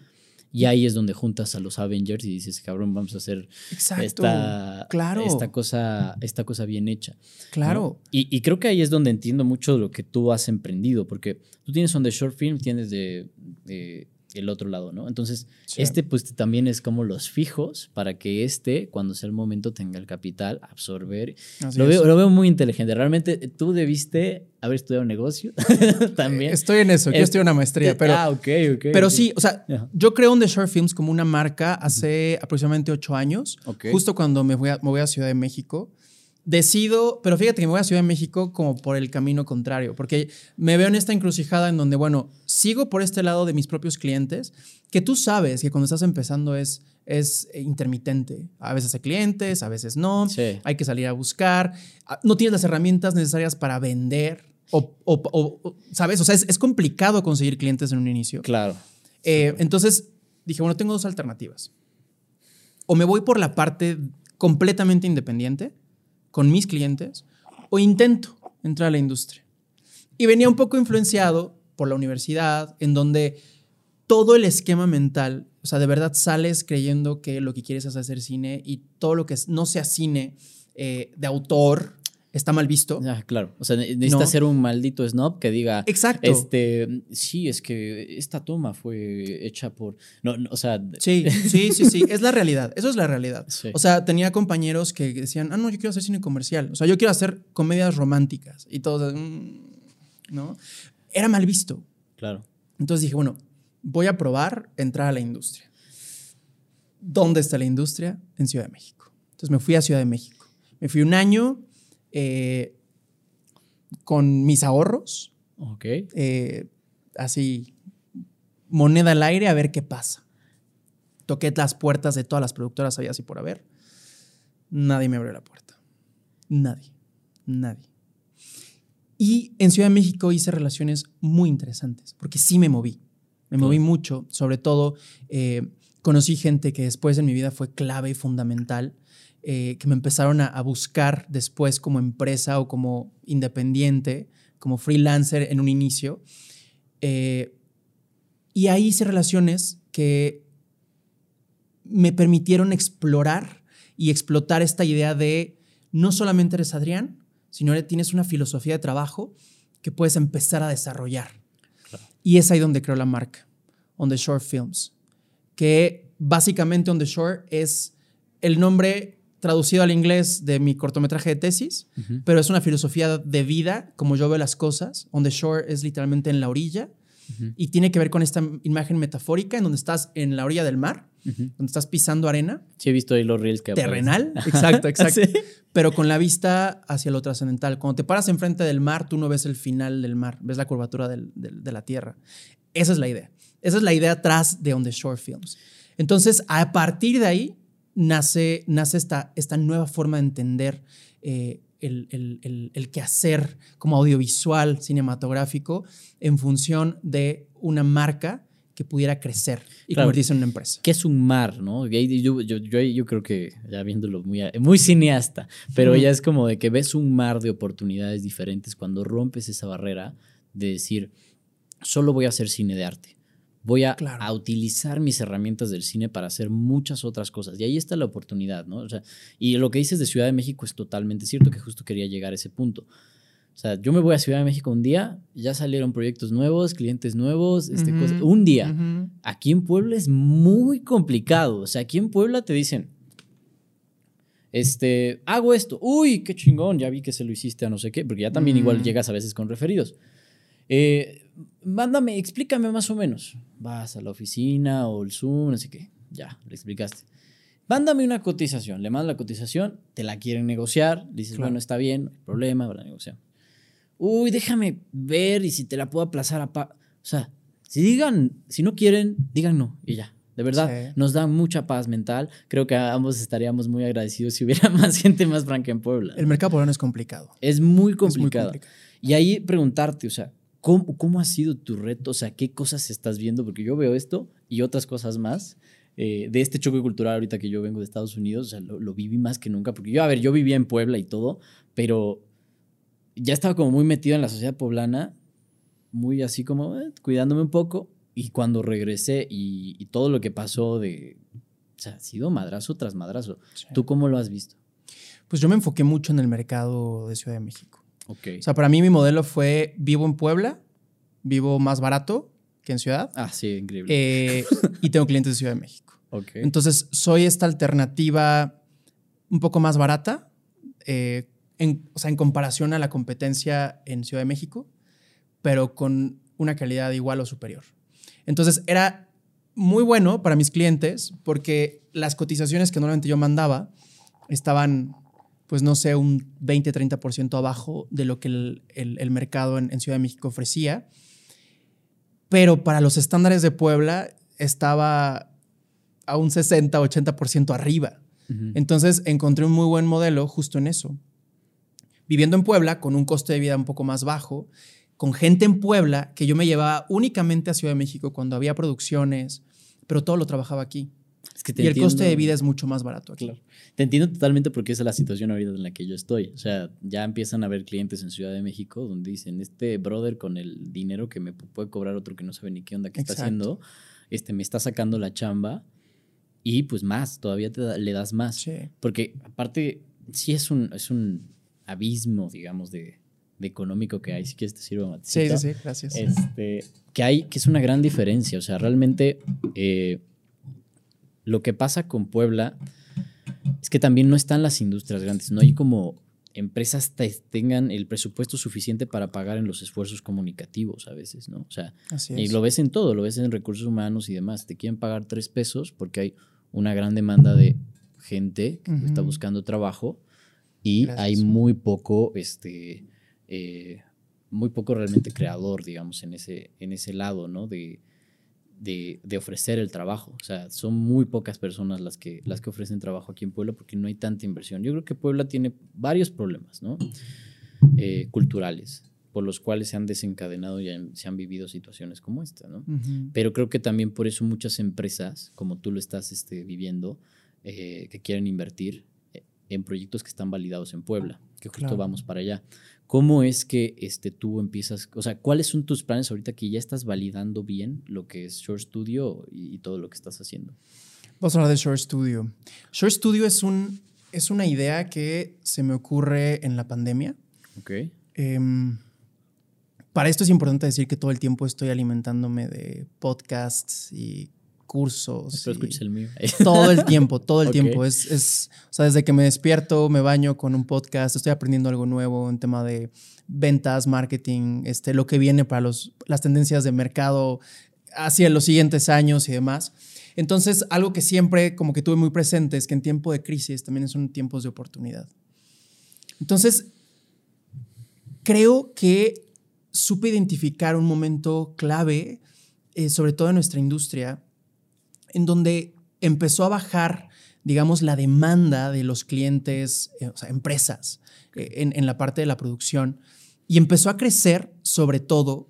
Y ahí es donde juntas a los Avengers y dices, cabrón, vamos a hacer Exacto. esta, claro. esta, cosa, esta cosa bien hecha. ¿no? claro. Y, y creo que ahí es donde entiendo mucho de lo que tú has emprendido, porque tú tienes on the short film, tienes de, de el otro lado, ¿no? Entonces, Sí. este pues también es como los fijos para que este, cuando sea el momento, tenga el capital, absorber. Lo veo, lo veo muy inteligente. Realmente tú debiste haber estudiado negocio también. Estoy en eso, yo Eh, estoy en una maestría, pero... ah, ok, ok. Pero sí, o sea, Ajá. yo creo On The Short Films como una marca hace aproximadamente ocho años, justo cuando me voy, a, me voy a Ciudad de México. Decido, pero fíjate que me voy a Ciudad de México como por el camino contrario, porque me veo en esta encrucijada en donde, bueno, sigo por este lado de mis propios clientes, que tú sabes que cuando estás empezando es, es intermitente. A veces hay clientes, a veces no, Sí. hay que salir a buscar, Ah, no tienes las herramientas necesarias para vender, o, o- o- o- ¿sabes? O sea, es, es complicado conseguir clientes en un inicio. Claro. Eh, entonces dije, bueno, tengo dos alternativas. O me voy por la parte completamente independiente con mis clientes, o intento entrar a la industria. Y venía un poco influenciado por la universidad, en donde todo el esquema mental, o sea, de verdad sales creyendo que lo que quieres es hacer cine y todo lo que no sea cine eh, de autor está mal visto. Ah, claro. O sea, ne- necesita No. ser un maldito snob que diga. Exacto. Este, sí, es que esta toma fue hecha por. No, no, o sea. Sí, sí, sí, sí, es la realidad, eso es la realidad. Sí. O sea, tenía compañeros que decían, ah, no, yo quiero hacer cine comercial, o sea, yo quiero hacer comedias románticas y todos, "Mm", ¿no? Era mal visto. Claro. Entonces dije, bueno, voy a probar entrar a la industria. ¿Dónde está la industria? En Ciudad de México. Entonces me fui a Ciudad de México. Me fui un año eh, con mis ahorros. Ok. eh, así, moneda al aire a ver qué pasa. Toqué las puertas de todas las productoras, había así por haber. Nadie me abrió la puerta. Nadie. Nadie. Y en Ciudad de México hice relaciones muy interesantes, porque sí me moví. Me moví mucho, sobre todo eh, conocí gente que después en mi vida fue clave y fundamental, eh, que me empezaron a, a buscar después como empresa o como independiente, como freelancer en un inicio. Eh, y ahí hice relaciones que me permitieron explorar y explotar esta idea de no solamente eres Adrián, sino que tienes una filosofía de trabajo que puedes empezar a desarrollar. Claro. Y es ahí donde creo la marca, On the Shore Films, que básicamente On the Shore es el nombre traducido al inglés de mi cortometraje de tesis, Ujú. pero es una filosofía de vida, como yo veo las cosas. On the Shore es literalmente en la orilla Ujú. y tiene que ver con esta imagen metafórica en donde estás en la orilla del mar, Ujú. donde estás pisando arena Sí, he visto ahí los reels que aparecen. terrenal, exacto, exacto, Sí. pero con la vista hacia lo trascendental. Cuando te paras enfrente del mar, tú no ves el final del mar, ves la curvatura del- del- de la tierra. Esa es la idea. Esa es la idea atrás de On the Shore Films. Entonces, a partir de ahí nace, nace esta, esta nueva forma de entender eh, el, el, el- el quehacer como audiovisual, cinematográfico, en función de una marca que pudiera crecer y Claro. convertirse en una empresa. que es un mar, ¿no? Yo, yo, yo, yo creo que, ya viéndolo muy, muy cineasta, pero ya es como de que ves un mar de oportunidades diferentes cuando rompes esa barrera de decir, solo voy a hacer cine de arte. Voy a, Claro. a utilizar mis herramientas del cine para hacer muchas otras cosas. Y ahí está la oportunidad, ¿no? O sea, y lo que dices de Ciudad de México es totalmente cierto, que justo quería llegar a ese punto. O sea, yo me voy a Ciudad de México un día, ya salieron proyectos nuevos, clientes nuevos, este, Ujú, cosa- un día. ujú. Aquí en Puebla es muy complicado. O sea, aquí en Puebla te dicen, este, hago esto. Uy, qué chingón, ya vi que se lo hiciste a no sé qué, porque ya también igual Mm. llegas a veces con referidos. Eh, mándame, explícame más o menos. Vas a la oficina o el Zoom, no sé qué. Ya, le explicaste. Mándame una cotización. Le mandas la cotización, te la quieren negociar. Dices, Claro. bueno, está bien, no hay problema, la negociamos. Uy, déjame ver y si te la puedo aplazar a... pa-". O sea, si digan, si no quieren, digan no y ya. De verdad, Sí. nos da mucha paz mental. Creo que ambos estaríamos muy agradecidos si hubiera más gente más franca en Puebla. El mercado poblano es complicado. Es muy Es muy complicado. complicado. Y ahí preguntarte, o sea, ¿cómo, ¿cómo ha sido tu reto? O sea, ¿qué cosas estás viendo? Porque yo veo esto y otras cosas más eh, de este choque cultural ahorita que yo vengo de Estados Unidos. O sea, lo, lo viví más que nunca. Porque yo, a ver, yo vivía en Puebla y todo, pero ya estaba como muy metido en la sociedad poblana, muy así como eh, cuidándome un poco. Y cuando regresé y, y todo lo que pasó de... O sea, ha sido madrazo tras madrazo. Sí. ¿Tú cómo lo has visto? Pues yo me enfoqué mucho en el mercado de Ciudad de México. Ok. O sea, para mí mi modelo fue vivo en Puebla, vivo más barato que en ciudad ah, sí, increíble. eh, y tengo clientes de Ciudad de México. ok. Entonces soy esta alternativa un poco más barata, eh, en, o sea, en comparación a la competencia en Ciudad de México, pero con una calidad igual o superior. Entonces era muy bueno para mis clientes porque las cotizaciones que normalmente yo mandaba estaban, pues no sé, un 20-30% abajo de lo que el, el- el mercado en, en Ciudad de México ofrecía. Pero para los estándares de Puebla estaba a un 60-80% arriba. Entonces encontré un muy buen modelo justo en eso. Viviendo en Puebla, con un costo de vida un poco más bajo, con gente en Puebla que yo me llevaba únicamente a Ciudad de México cuando había producciones, pero todo lo trabajaba aquí. Es que te Y el coste de entiendo. vida es mucho más barato aquí. Claro. Te entiendo totalmente porque esa es la situación ahorita en la que yo estoy. O sea, ya empiezan a haber clientes en Ciudad de México donde dicen, este brother con el dinero que me puede cobrar otro que no sabe ni qué onda que está haciendo, este, me está sacando la chamba y pues más, todavía te da- le das más. Sí. Porque aparte, sí es un, es un abismo, digamos, de, de económico que hay. Si quieres te sirvo, Sí, Matecito. sí, sí, gracias. Este, que hay, que es una gran diferencia. O sea, realmente eh, lo que pasa con Puebla es que también no están las industrias grandes, no hay como empresas tengan el presupuesto suficiente para pagar en los esfuerzos comunicativos a veces, ¿no? O sea, y lo ves en todo, lo ves en recursos humanos y demás. Te quieren pagar tres pesos porque hay una gran demanda de gente que está buscando trabajo y hay muy poco, este, eh, muy poco realmente creador, digamos, en ese, en ese lado, ¿no? De, de, de, ofrecer el trabajo. O sea, son muy pocas personas las que, las que ofrecen trabajo aquí en Puebla porque no hay tanta inversión. Yo creo que Puebla tiene varios problemas ¿no? Eh, culturales por los cuales se han desencadenado y se han vivido situaciones como esta. ¿no? Pero creo que también por eso muchas empresas, como tú lo estás este, viviendo, eh, que quieren invertir eh, en proyectos que están validados en Puebla, que justo vamos para allá. ¿Cómo es que este, tú empiezas, o sea, cuáles son tus planes ahorita que ya estás validando bien lo que es Short Studio y, todo lo que estás haciendo? Vamos a hablar de Short Studio. Short Studio es, un, es una idea que se me ocurre en la pandemia. Ok. Em, para esto es importante decir que todo el tiempo estoy alimentándome de podcasts y cursos. el mío. todo el tiempo, todo el tiempo. Es, es, o sea, desde que me despierto, me baño con un podcast, estoy aprendiendo algo nuevo en tema de ventas, marketing, este, lo que viene para los, las tendencias de mercado hacia los siguientes años y demás. Entonces, algo que siempre como que tuve muy presente es que en tiempo de crisis también son tiempos de oportunidad. Entonces, creo que supe identificar un momento clave, eh, sobre todo en nuestra industria, en donde empezó a bajar, digamos, la demanda de los clientes, eh, o sea, empresas, eh, en, en, la parte de la producción, y empezó a crecer, sobre todo,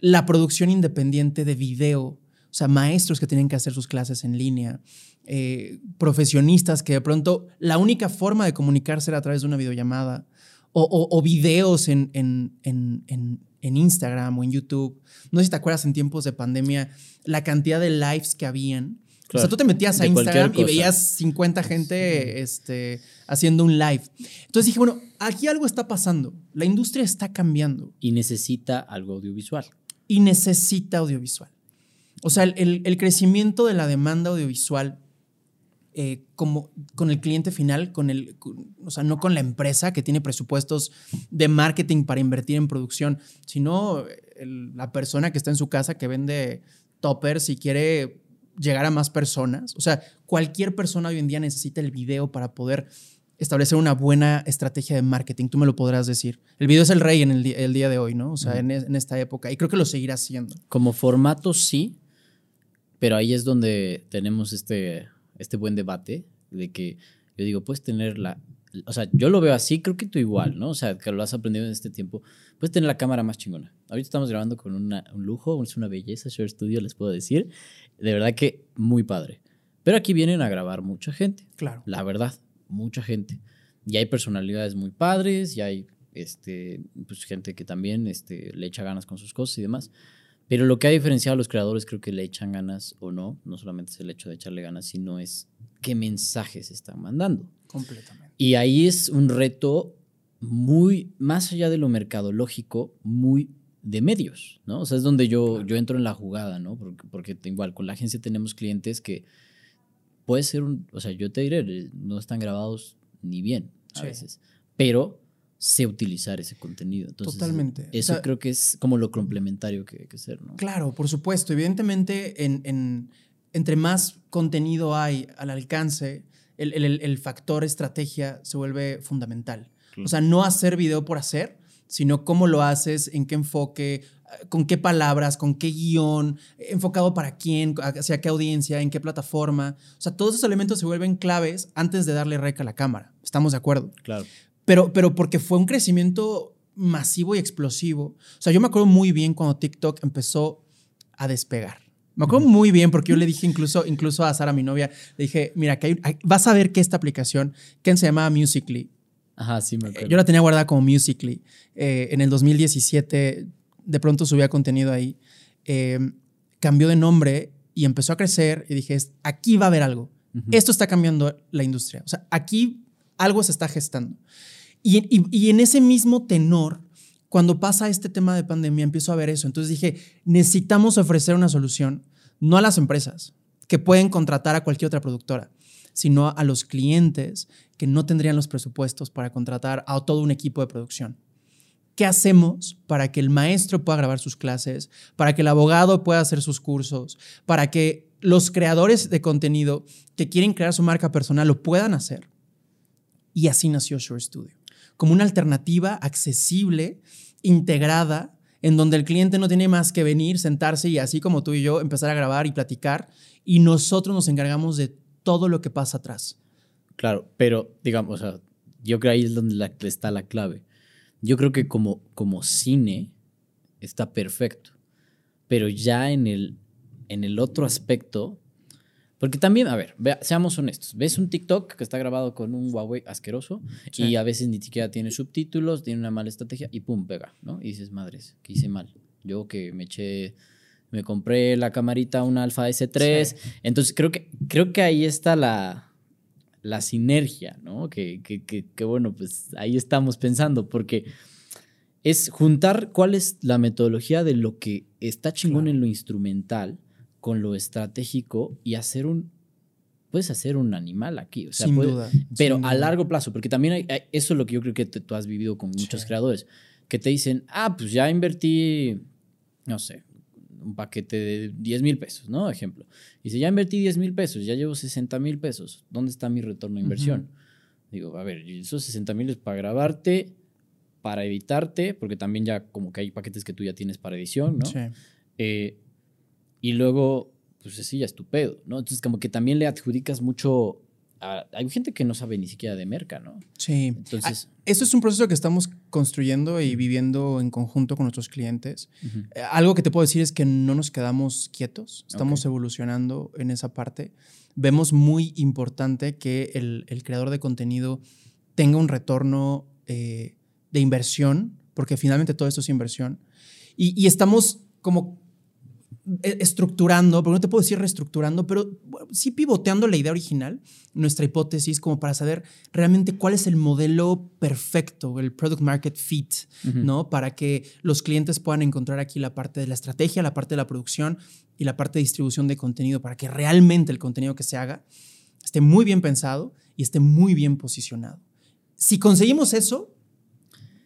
la producción independiente de video, o sea, maestros que tienen que hacer sus clases en línea, eh, profesionistas que de pronto la única forma de comunicarse era a través de una videollamada, o, o, videos en, en, en, en, Instagram o en YouTube. No sé si te acuerdas en tiempos de pandemia la cantidad de lives que habían. O sea, tú te metías a Instagram y veías 50 gente este, haciendo un live. Entonces dije, bueno, aquí algo está pasando. La industria está cambiando. Y necesita algo audiovisual. Y necesita audiovisual. O sea, el, el crecimiento de la demanda audiovisual eh, como con el cliente final, con el, o sea, no con la empresa que tiene presupuestos de marketing para invertir en producción, sino la persona que está en su casa que vende toppers y quiere llegar a más personas. O sea, cualquier persona hoy en día necesita el video para poder establecer una buena estrategia de marketing. Tú me lo podrás decir. El video es el rey en el, día de hoy, ¿no? O sea, en, en, esta época. Y creo que lo seguirá siendo. Como formato, sí. Pero ahí es donde tenemos este este buen debate de que yo digo, puedes tener la, o sea, yo lo veo así, creo que tú igual, ¿no? O sea, que lo has aprendido en este tiempo, puedes tener la cámara más chingona. Ahorita estamos grabando con un lujo, es una belleza, Share Studio, les puedo decir. De verdad que muy padre. Pero aquí vienen a grabar mucha gente. Claro. La verdad, mucha gente. Y hay personalidades muy padres, y hay este, pues, gente que también este, le echa ganas con sus cosas y demás. Pero lo que ha diferenciado a los creadores creo que le echan ganas o no, no solamente es el hecho de echarle ganas, sino es qué mensajes están mandando. Completamente. Y ahí es un reto muy, más allá de lo mercadológico, muy de medios, ¿no? O sea, es donde yo, yo entro en la jugada, ¿no? Porque, porque igual con la agencia tenemos clientes que puede ser un, o sea, yo te diré, no están grabados ni bien a veces, pero sé utilizar ese contenido. Totalmente. Eso creo que es como lo complementario que hay que ser, ¿no? Claro, por supuesto. Evidentemente, en, entre más contenido hay al alcance, el, factor estrategia se vuelve fundamental. O sea, no hacer video por hacer, sino cómo lo haces, en qué enfoque, con qué palabras, con qué guion, enfocado para quién, hacia qué audiencia, en qué plataforma. O sea, todos esos elementos se vuelven claves antes de darle rec a la cámara. ¿Estamos de acuerdo? Claro pero, pero porque fue un crecimiento masivo y explosivo. O sea, yo me acuerdo muy bien cuando TikTok empezó a despegar. Me acuerdo muy bien porque yo le dije incluso, incluso a Sara, mi novia, le dije, mira, que vas a ver que esta aplicación, que se llamaba Musically. Ajá, sí, me acuerdo. Yo la tenía guardada como Musically. Eh, en el 2017, de pronto subía contenido ahí. Eh, cambió de nombre y empezó a crecer y dije, aquí va a haber algo. Esto está cambiando la industria. O sea, aquí algo se está gestando. Y, en ese mismo tenor, cuando pasa este tema de pandemia, empiezo a ver eso. Entonces dije, necesitamos ofrecer una solución, no a las empresas, que pueden contratar a cualquier otra productora, sino a los clientes que no tendrían los presupuestos para contratar a todo un equipo de producción. ¿Qué hacemos para que el maestro pueda grabar sus clases, para que el abogado pueda hacer sus cursos, para que los creadores de contenido que quieren crear su marca personal lo puedan hacer? Y así nació Short Studio, como una alternativa accesible, integrada, en donde el cliente no tiene más que venir, sentarse y así como tú y yo empezar a grabar y platicar, y nosotros nos encargamos de todo lo que pasa atrás. Claro, pero digamos, yo creo ahí es donde está la clave. Yo creo que como, como cine está perfecto, pero ya en el, en el otro aspecto, porque también, a ver, seamos honestos, ves un TikTok que está grabado con un Huawei asqueroso y a veces ni siquiera tiene subtítulos, tiene una mala estrategia y pum, pega, ¿no? Y dices, madres, que hice mal. Yo que me eché me compré la camarita, una Alpha S3. Entonces creo que, creo que ahí está la, la sinergia, ¿no? Que, que, bueno, pues ahí estamos pensando, porque es juntar cuál es la metodología de lo que está chingón en lo instrumental con lo estratégico y hacer un, puedes hacer un animal aquí. O sea, sin duda. Pero a largo plazo, porque también hay, eso es lo que yo creo que tú has vivido con muchos creadores, que te dicen, ah, pues ya invertí, no sé, un paquete de 10 mil pesos, ¿no? Ejemplo. Y si ya invertí 10 mil pesos, ya llevo 60 mil pesos, ¿dónde está mi retorno de inversión? Digo, a ver, esos 60 mil es para grabarte, para editarte, porque también ya como que hay paquetes que tú ya tienes para edición, ¿no? Sí. Eh, y luego, pues así ya es tu pedo, ¿no? Entonces como que también le adjudicas mucho hay gente que no sabe ni siquiera de merca, ¿no? Sí. Entonces. Ah, eso es un proceso que estamos construyendo y viviendo en conjunto con nuestros clientes. Eh, algo que te puedo decir es que no nos quedamos quietos, estamos evolucionando en esa parte. Vemos muy importante que el, creador de contenido tenga un retorno eh, de inversión, porque finalmente todo esto es inversión. Y, y estamos como estructurando, porque no te puedo decir reestructurando, pero sí pivoteando la idea original, nuestra hipótesis, como para saber realmente cuál es el modelo perfecto, el product market fit, ¿no? Para que los clientes puedan encontrar aquí la parte de la estrategia, la parte de la producción y la parte de distribución de contenido, para que realmente el contenido que se haga esté muy bien pensado y esté muy bien posicionado. Si conseguimos eso,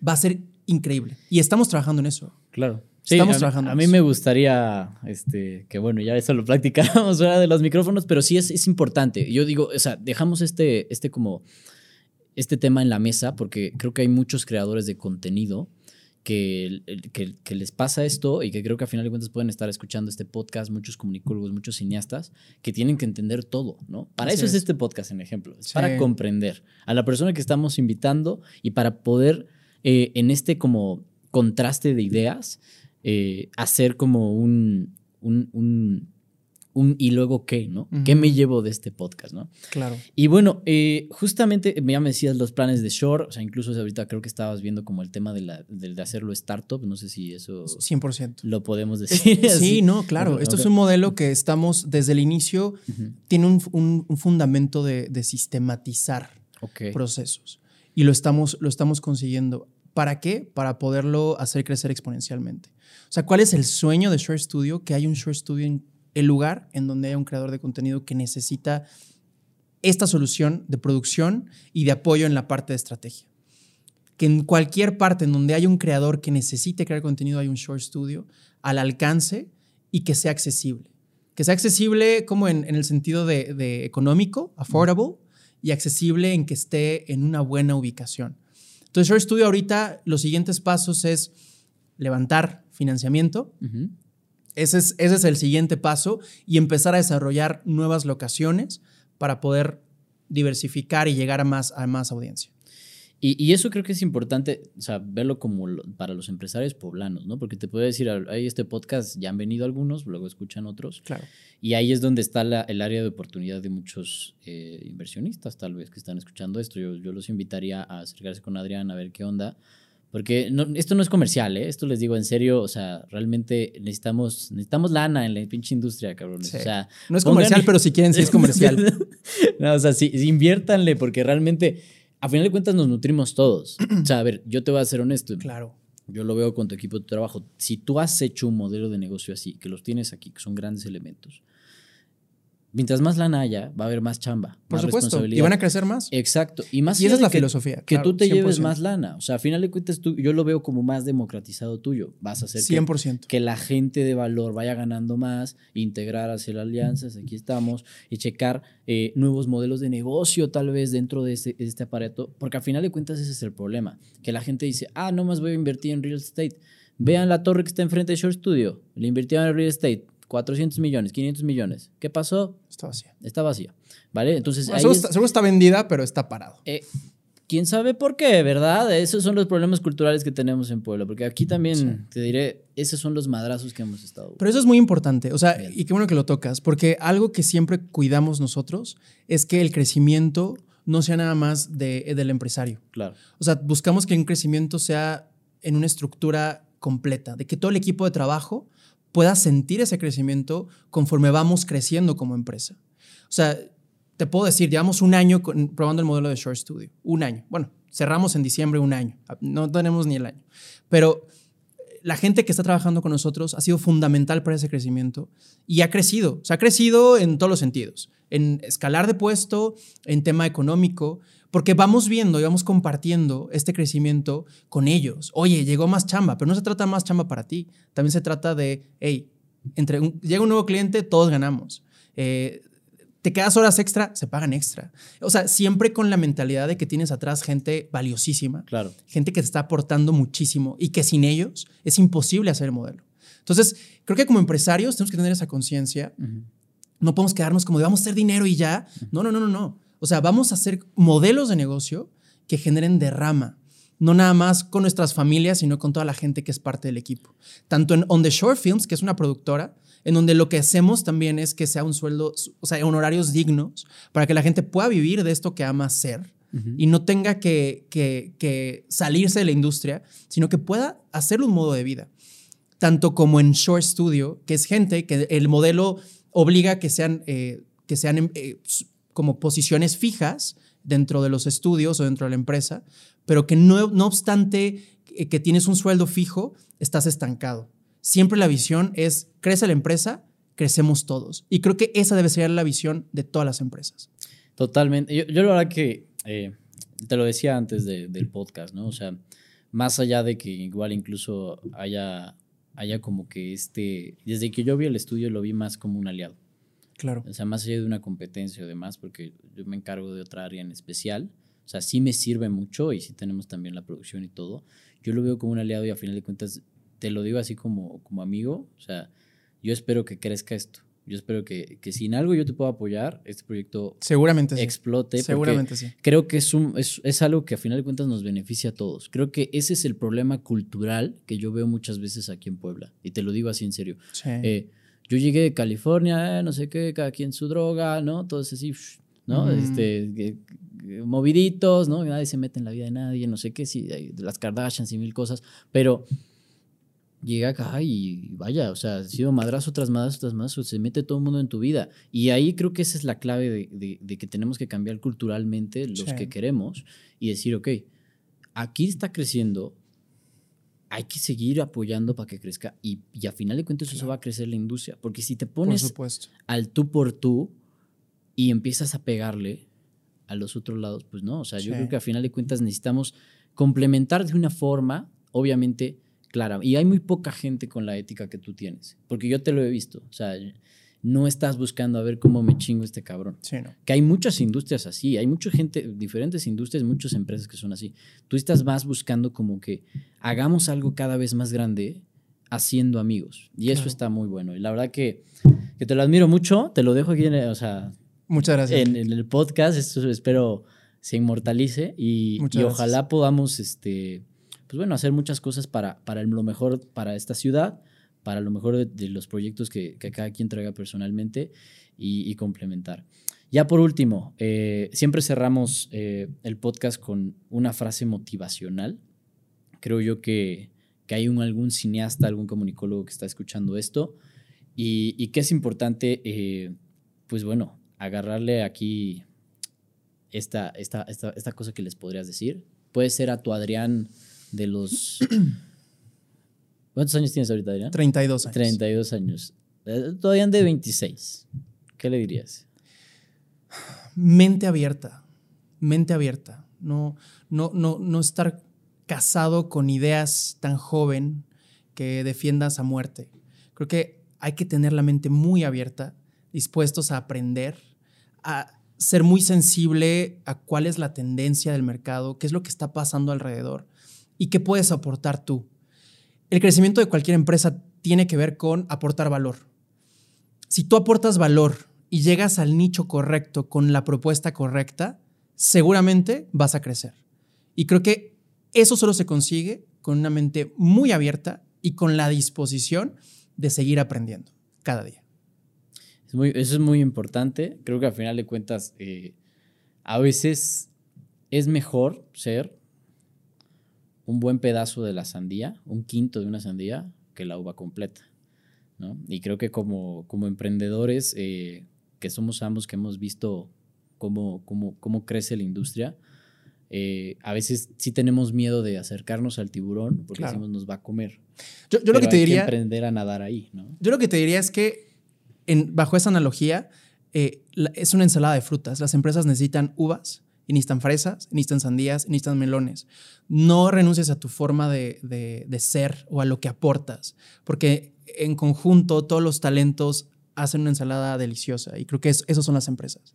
va a ser increíble. Y estamos trabajando en eso. Claro. Estamos a, trabajando. A mí me gustaría, este, que bueno, ya eso lo practicamos fuera de los micrófonos, pero sí es, es importante. Yo digo, o sea, dejamos este, este como, este tema en la mesa porque creo que hay muchos creadores de contenido que, que, les pasa esto y que creo que a final de cuentas pueden estar escuchando este podcast, muchos comunicólogos, muchos cineastas, que tienen que entender todo, ¿no? Para eso es. este podcast, en ejemplo, es para comprender a la persona que estamos invitando y para poder eh, en este como contraste de ideas eh, hacer como un, un, un, un, y luego qué, ¿no? ¿Qué me llevo de este podcast, ¿no? Claro. Y bueno, eh, justamente ya me decías los planes de Shore, o sea, incluso ahorita creo que estabas viendo como el tema de, la, de, hacerlo startup, no sé si eso... 100%. Lo podemos decir. sí, no, claro. Esto es un modelo que estamos desde el inicio, tiene un, un, fundamento de, de sistematizar procesos. Y lo estamos, lo estamos consiguiendo. ¿Para qué? Para poderlo hacer crecer exponencialmente. O sea, ¿cuál es el sueño de Short Studio? Que haya un Short Studio en el lugar en donde haya un creador de contenido que necesita esta solución de producción y de apoyo en la parte de estrategia. Que en cualquier parte en donde haya un creador que necesite crear contenido, hay un Short Studio al alcance y que sea accesible. Que sea accesible como en, el sentido de, de, económico, affordable, y accesible en que esté en una buena ubicación. Entonces, Short Studio ahorita los siguientes pasos es levantar financiamiento. ese, es, ese es el siguiente paso y empezar a desarrollar nuevas locaciones para poder diversificar y llegar a más, a más audiencia. Y, eso creo que es importante, o sea, verlo como para los empresarios poblanos, ¿no? Porque te puedo decir, ahí este podcast ya han venido algunos, luego escuchan otros. Claro. Y ahí es donde está el área de oportunidad de muchos eh, inversionistas, tal vez, que están escuchando esto. Yo, yo los invitaría a acercarse con Adrián a ver qué onda porque esto no es comercial, ¿eh? Esto les digo en serio, o sea, realmente necesitamos, necesitamos lana en la pinche industria, cabrón. O sea, no es comercial, pero si quieren, sí es comercial. no, o sea, sí, inviértanle, porque realmente, a final de cuentas, nos nutrimos todos. o sea, a ver, yo te voy a ser honesto. Claro. Yo lo veo con tu equipo de trabajo. Si tú has hecho un modelo de negocio así, que los tienes aquí, que son grandes elementos, mientras más lana haya, va a haber más chamba. Por más supuesto. Y van a crecer más. Exacto. Y más Y esa es la que- filosofía. Que claro, tú te lleves 100%. más lana. O sea, a final de cuentas, tú, yo lo veo como más democratizado tuyo. Vas a hacer que, 100%. que la gente de valor vaya ganando más, integrar hacia las alianzas, aquí estamos, y checar eh, nuevos modelos de negocio tal vez dentro de este, este aparato, porque al final de cuentas ese es el problema, que la gente dice, ah, no más voy a invertir en real estate. Vean la torre que está enfrente de Short Studio, le invirtieron en real estate, 400 millones, 500 millones. ¿Qué pasó? Está vacía. Está vacía, ¿vale? Entonces, Bueno, ahí seguro, es- está, seguro está vendida, pero está parado. eh, ¿Quién sabe por qué, verdad? Esos son los problemas culturales que tenemos en Puebla, porque aquí también, te diré, esos son los madrazos que hemos estado. Pero eso es muy importante, o sea, Bien. y qué bueno que lo tocas, porque algo que siempre cuidamos nosotros es que el crecimiento no sea nada más de, del empresario. Claro, O sea, buscamos que un crecimiento sea en una estructura completa, de que todo el equipo de trabajo pueda sentir ese crecimiento conforme vamos creciendo como empresa. O sea, te puedo decir, llevamos un año con- probando el modelo de Short Studio. Un año. Bueno, cerramos en diciembre un año. No tenemos ni el año. Pero la gente que está trabajando con nosotros ha sido fundamental para ese crecimiento y ha crecido. O sea, ha crecido en todos los sentidos. En escalar de puesto, en tema económico, porque vamos viendo y vamos compartiendo este crecimiento con ellos. Oye, llegó más chamba, pero no se trata más chamba para ti. También se trata de, hey, entre un- llega un nuevo cliente, todos ganamos. Eh, te quedas horas extra, se pagan extra. O sea, siempre con la mentalidad de que tienes atrás gente valiosísima claro. gente que te está aportando muchísimo y que sin ellos es imposible hacer el modelo. Entonces, creo que como empresarios tenemos que tener esa conciencia. No podemos quedarnos como de vamos a hacer dinero y ya. No, no, no, no, no. O sea, vamos a hacer modelos de negocio que generen derrama. No nada más con nuestras familias, sino con toda la gente que es parte del equipo. Tanto en On The Shore Films, que es una productora, en donde lo que hacemos también es que sea un sueldo, o sea, honorarios dignos para que la gente pueda vivir de esto que ama hacer Ujú. y no tenga que, que- que salirse de la industria, sino que pueda hacerlo un modo de vida. Tanto como en Short Studio, que es gente que el modelo obliga que sean, eh, que sean eh, como posiciones fijas dentro de los estudios o dentro de la empresa, pero que no, no obstante eh, que tienes un sueldo fijo, estás estancado. Siempre la visión es, crece la empresa, crecemos todos. Y creo que esa debe ser la visión de todas las empresas. Totalmente. Yo, yo la verdad que eh, te lo decía antes de- del podcast, ¿no? O sea, más allá de que igual incluso haya, haya como que este, desde que yo vi el estudio lo vi más como un aliado. Claro. O sea, más allá de una competencia o demás, porque yo me encargo de otra área en especial. O sea, sí me sirve mucho y sí tenemos también la producción y todo. Yo lo veo como un aliado y a final de cuentas te lo digo así como, como amigo. O sea, yo espero que crezca esto. Yo espero que, que si en algo yo te puedo apoyar, este proyecto Seguramente sí. explote. porque Seguramente sí. Creo que es, un, es, es algo que a final de cuentas nos beneficia a todos. Creo que ese es el problema cultural que yo veo muchas veces aquí en Puebla. Y te lo digo así en serio. Sí. Eh, yo llegué de California, eh, no sé qué, cada quien su droga, ¿no? Todos así, ¿no? Ujú. Este, moviditos, ¿no? Nadie se mete en la vida de nadie, no sé qué, sí, las Kardashians y mil cosas, pero llega acá y vaya, o sea, ha sido madrazo tras madrazo tras madrazo, se mete todo el mundo en tu vida. Y ahí creo que esa es la clave de, de- de que tenemos que cambiar culturalmente los Sí. que queremos y decir, ok, aquí está creciendo, hay que seguir apoyando para que crezca y, y a final de cuentas eso va a crecer la industria, porque si te pones al tú por tú y empiezas a pegarle a los otros lados, pues no, o sea, yo creo que a final de cuentas necesitamos complementar de una forma, obviamente, clara. Y hay muy poca gente con la ética que tú tienes, porque yo te lo he visto, o sea, no estás buscando a ver cómo me chingo este cabrón. Sí, no. Que hay muchas industrias así, hay mucha gente, diferentes industrias, muchas empresas que son así. Tú estás más buscando como que hagamos algo cada vez más grande haciendo amigos. Y eso está muy bueno. Y la verdad que, que te lo admiro mucho, te lo dejo aquí en, el- o sea, Muchas gracias. en, en el podcast, esto espero se inmortalice y, y ojalá podamos, este, pues bueno, hacer muchas cosas para, para lo mejor para esta ciudad, para lo mejor de, los proyectos que, que cada quien traiga personalmente y, complementar. Ya por último, eh, siempre cerramos eh, el podcast con una frase motivacional. Creo yo que, que hay un, algún cineasta, algún comunicólogo que está escuchando esto y, y que es importante, eh, pues bueno, agarrarle aquí esta, esta, esta, esta cosa que les podrías decir. Puede ser a tu Adrián de los... ¿Cuántos años tienes ahorita, Adrián? 32 años. 32 años. Eh, Adrián de 26. ¿qué le dirías? Mente abierta, mente abierta. No, no, no, no estar casado con ideas tan joven que defiendas a muerte. Creo que hay que tener la mente muy abierta, dispuestos a aprender, a ser muy sensible a cuál es la tendencia del mercado, qué es lo que está pasando alrededor y qué puedes aportar tú. El crecimiento de cualquier empresa tiene que ver con aportar valor. Si tú aportas valor y llegas al nicho correcto con la propuesta correcta, seguramente vas a crecer. Y creo que eso solo se consigue con una mente muy abierta y con la disposición de seguir aprendiendo cada día. eso es muy importante. Creo que al final de cuentas, eh, a veces es mejor ser un buen pedazo de la sandía, un quinto de una sandía, que la uva completa. Y creo que como, como emprendedores, eh, que somos ambos, que hemos visto cómo, cómo, cómo crece la industria, eh, a veces sí tenemos miedo de acercarnos al tiburón porque decimos nos va a comer. Yo, lo que te diría. aprender a nadar ahí, Yo lo que te diría es que, en, bajo esa analogía, eh, es una ensalada de frutas. Las empresas necesitan uvas, y necesitan fresas, necesitan sandías, necesitan melones. No renuncies a tu forma de, de, ser o a lo que aportas, porque en conjunto todos los talentos hacen una ensalada deliciosa y creo que eso, son las empresas.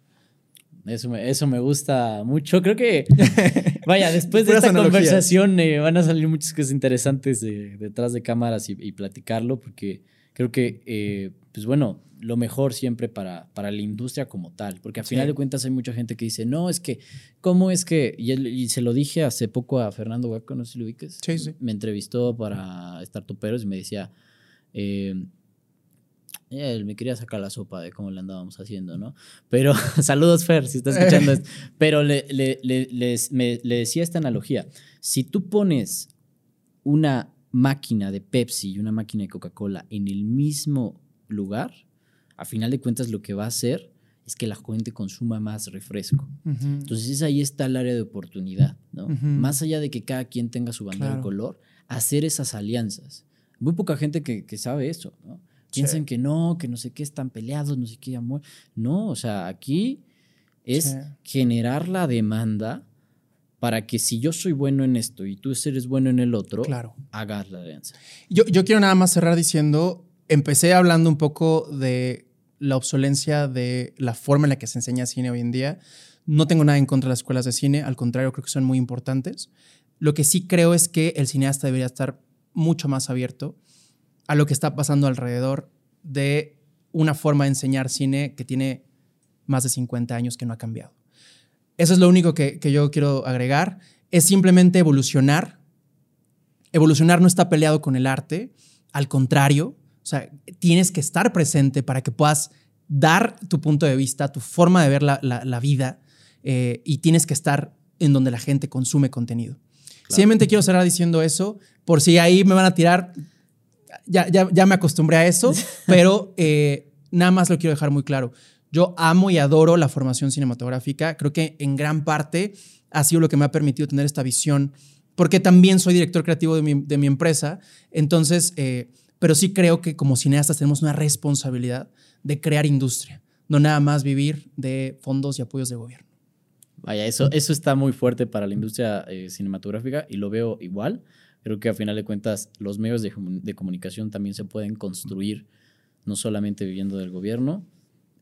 Eso me, eso me gusta mucho. Creo que, vaya, después de esta conversación eh, van a salir muchas cosas interesantes detrás de cámaras y, platicarlo, porque creo que, eh, pues bueno, lo mejor siempre para, para la industria como tal, porque al final de cuentas hay mucha gente que dice, no, es que, ¿cómo es que? Y, se lo dije hace poco a Fernando Hueco, no sé si lo ubiques. Sí, sí. Me entrevistó para Startuperos y me decía, eh, él me quería sacar la sopa de cómo le andábamos haciendo, ¿no? Pero, saludos Fer, si estás escuchando esto. Pero le, le, le, le decía esta analogía, si tú pones una máquina de Pepsi y una máquina de Coca-Cola en el mismo lugar, a final de cuentas lo que va a hacer es que la gente consuma más refresco. Entonces ahí está el área de oportunidad, ¿no? Más allá de que cada quien tenga su bandera de color, hacer esas alianzas. Muy poca gente que, sabe eso, ¿no? Piensan que no, que no sé qué, están peleados, no sé qué, amor. No, o sea, aquí es generar la demanda para que si yo soy bueno en esto y tú eres bueno en el otro, hagas la alianza. Yo, yo quiero nada más cerrar diciendo, empecé hablando un poco de la obsolencia de la forma en la que se enseña cine hoy en día. No tengo nada en contra de las escuelas de cine, al contrario, creo que son muy importantes. Lo que sí creo es que el cineasta debería estar mucho más abierto a lo que está pasando alrededor de una forma de enseñar cine que tiene más de 50 años que no ha cambiado. Eso es lo único que, que yo quiero agregar. Es simplemente evolucionar. Evolucionar no está peleado con el arte, al contrario, o sea, tienes que estar presente para que puedas dar tu punto de vista, tu forma de ver la, vida eh, y tienes que estar en donde la gente consume contenido. Simplemente quiero cerrar diciendo eso, por si ahí me van a tirar, ya, ya, me acostumbré a eso, pero eh, nada más lo quiero dejar muy claro. Yo amo y adoro la formación cinematográfica, creo que en gran parte ha sido lo que me ha permitido tener esta visión, porque también soy director creativo de mi, de mi empresa, entonces... Eh, pero sí creo que como cineastas tenemos una responsabilidad de crear industria, no nada más vivir de fondos y apoyos de gobierno. Vaya, eso, eso está muy fuerte para la industria eh, cinematográfica y lo veo igual. Creo que a final de cuentas los medios de, comunicación también se pueden construir, no solamente viviendo del gobierno,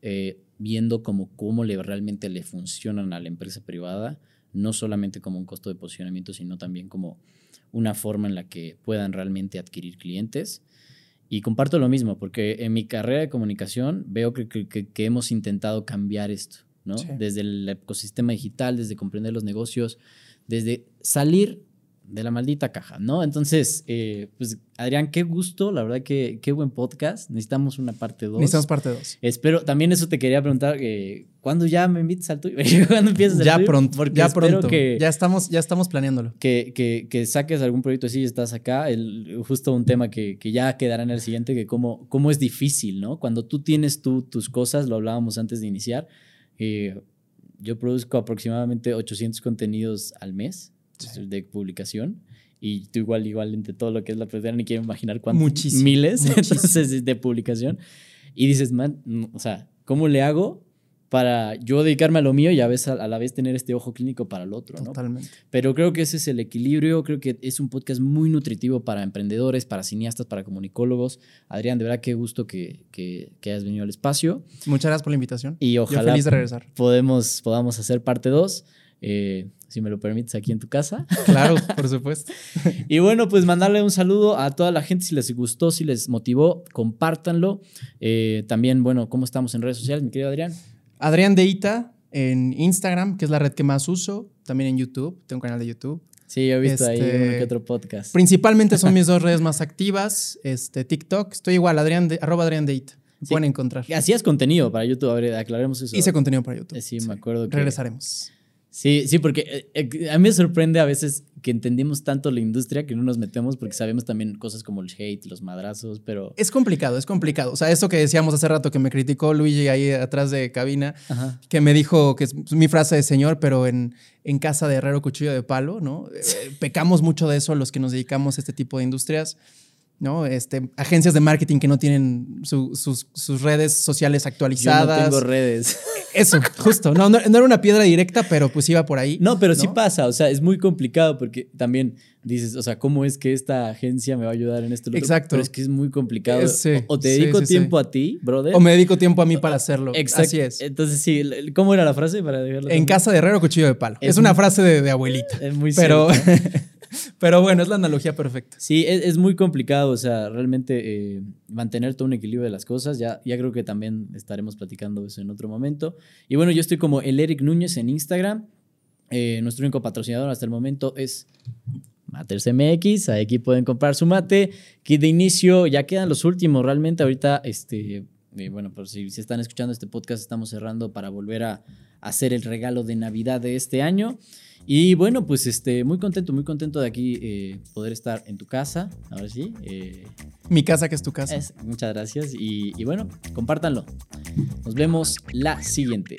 eh, viendo como cómo le, realmente le funcionan a la empresa privada, no solamente como un costo de posicionamiento, sino también como una forma en la que puedan realmente adquirir clientes y comparto lo mismo, porque en mi carrera de comunicación veo que, que, hemos intentado cambiar esto, ¿no? Desde el ecosistema digital, desde comprender los negocios, desde salir de la maldita caja, ¿no? Entonces, eh, pues Adrián, qué gusto, la verdad que qué buen podcast. Necesitamos una parte 2. Necesitamos parte 2. Espero, también eso te quería preguntar, eh, ¿cuándo ya me invites al tuyo? ¿Cuándo empiezas el ya Pronto, Porque ya pronto, que, ya estamos, ya estamos planeándolo. Que, que, que saques algún proyecto así y estás acá, el, justo un tema que, que, ya quedará en el siguiente, que cómo, cómo es difícil, ¿no? Cuando tú tienes tú tus cosas, lo hablábamos antes de iniciar, eh, yo produzco aproximadamente 800 contenidos al mes de publicación. Y tú igual, igual entre todo lo que es la producción, ni quiero imaginar cuántos miles de publicación. Y dices, man, o sea, ¿cómo le hago para yo dedicarme a lo mío y a, vez, a la vez tener este ojo clínico para el otro? ¿no? Totalmente. Pero creo que ese es el equilibrio, creo que es un podcast muy nutritivo para emprendedores, para cineastas, para comunicólogos. Adrián, de verdad qué gusto que, que, que hayas venido al espacio. Muchas gracias por la invitación. Y Yo ojalá feliz de regresar. podemos, podamos hacer parte 2, si me lo permites, aquí en tu casa. Claro, por supuesto. Y bueno, pues mandarle un saludo a toda la gente, si les gustó, si les motivó, compártanlo. Eh, también, bueno, ¿cómo estamos en redes sociales, mi querido Adrián? Adrián Deita en Instagram, que es la red que más uso. También en YouTube, tengo un canal de YouTube. Sí, he visto ahí Este, uno que otro podcast. Principalmente son mis dos redes más activas. Este, TikTok, estoy igual, Adrián de, arroba Adrián Deita. Sí. pueden encontrar. Hacías contenido para YouTube, a ver, aclaremos eso. Hice contenido para YouTube. Eh, sí, me acuerdo que- Regresaremos. Sí, sí, porque eh, eh, a mí me sorprende a veces que entendimos tanto la industria que no nos metemos porque sabemos también cosas como el hate, los madrazos, pero... Es complicado, es complicado. O sea, esto que decíamos hace rato que me criticó Luigi ahí atrás de cabina, Ajá. que me dijo que es mi frase de señor, pero en, en casa de herrero cuchillo de palo, ¿no? Eh, Pecamos mucho de eso los que nos dedicamos a este tipo de industrias, ¿no? Este, agencias de marketing que no tienen su- sus, sus redes sociales Yo no actualizadas. tengo redes. Eso, justo. No, no, no era una piedra directa, pero pues iba por ahí. No, pero sí pasa, o sea, es muy complicado porque también dices, o sea, ¿cómo es que esta agencia me va a ayudar en esto? Exacto. Pero es que es muy complicado. Eh, sí, o, o te dedico sí, sí. tiempo a ti, brother. O me dedico tiempo a mí para hacerlo. Exacto. Así es. Entonces, sí, ¿cómo era la frase para dejarlo? En casa de herrero cuchillo de palo. Es Es, una muy- frase de, de abuelita. Es muy Pero, cierto. pero bueno, es la analogía perfecta. Sí, es, es muy complicado, o sea, realmente eh, mantener todo un equilibrio de las cosas. Ya, ya creo que también estaremos platicando eso en otro momento. Y bueno, yo estoy como el Eric Núñez en Instagram. Eh, nuestro único patrocinador hasta el momento es Maters MX. Aquí pueden comprar su mate. Kit de inicio, ya quedan los últimos. Realmente ahorita, este, eh, bueno, por si, si están escuchando este podcast, estamos cerrando para volver a, hacer el regalo de Navidad de este año. Y bueno, pues este, muy contento, muy contento de aquí eh, poder estar en tu casa. Ahora sí. eh, Mi casa que es tu casa. es- muchas gracias. Y, y bueno, compártanlo. Nos vemos la siguiente.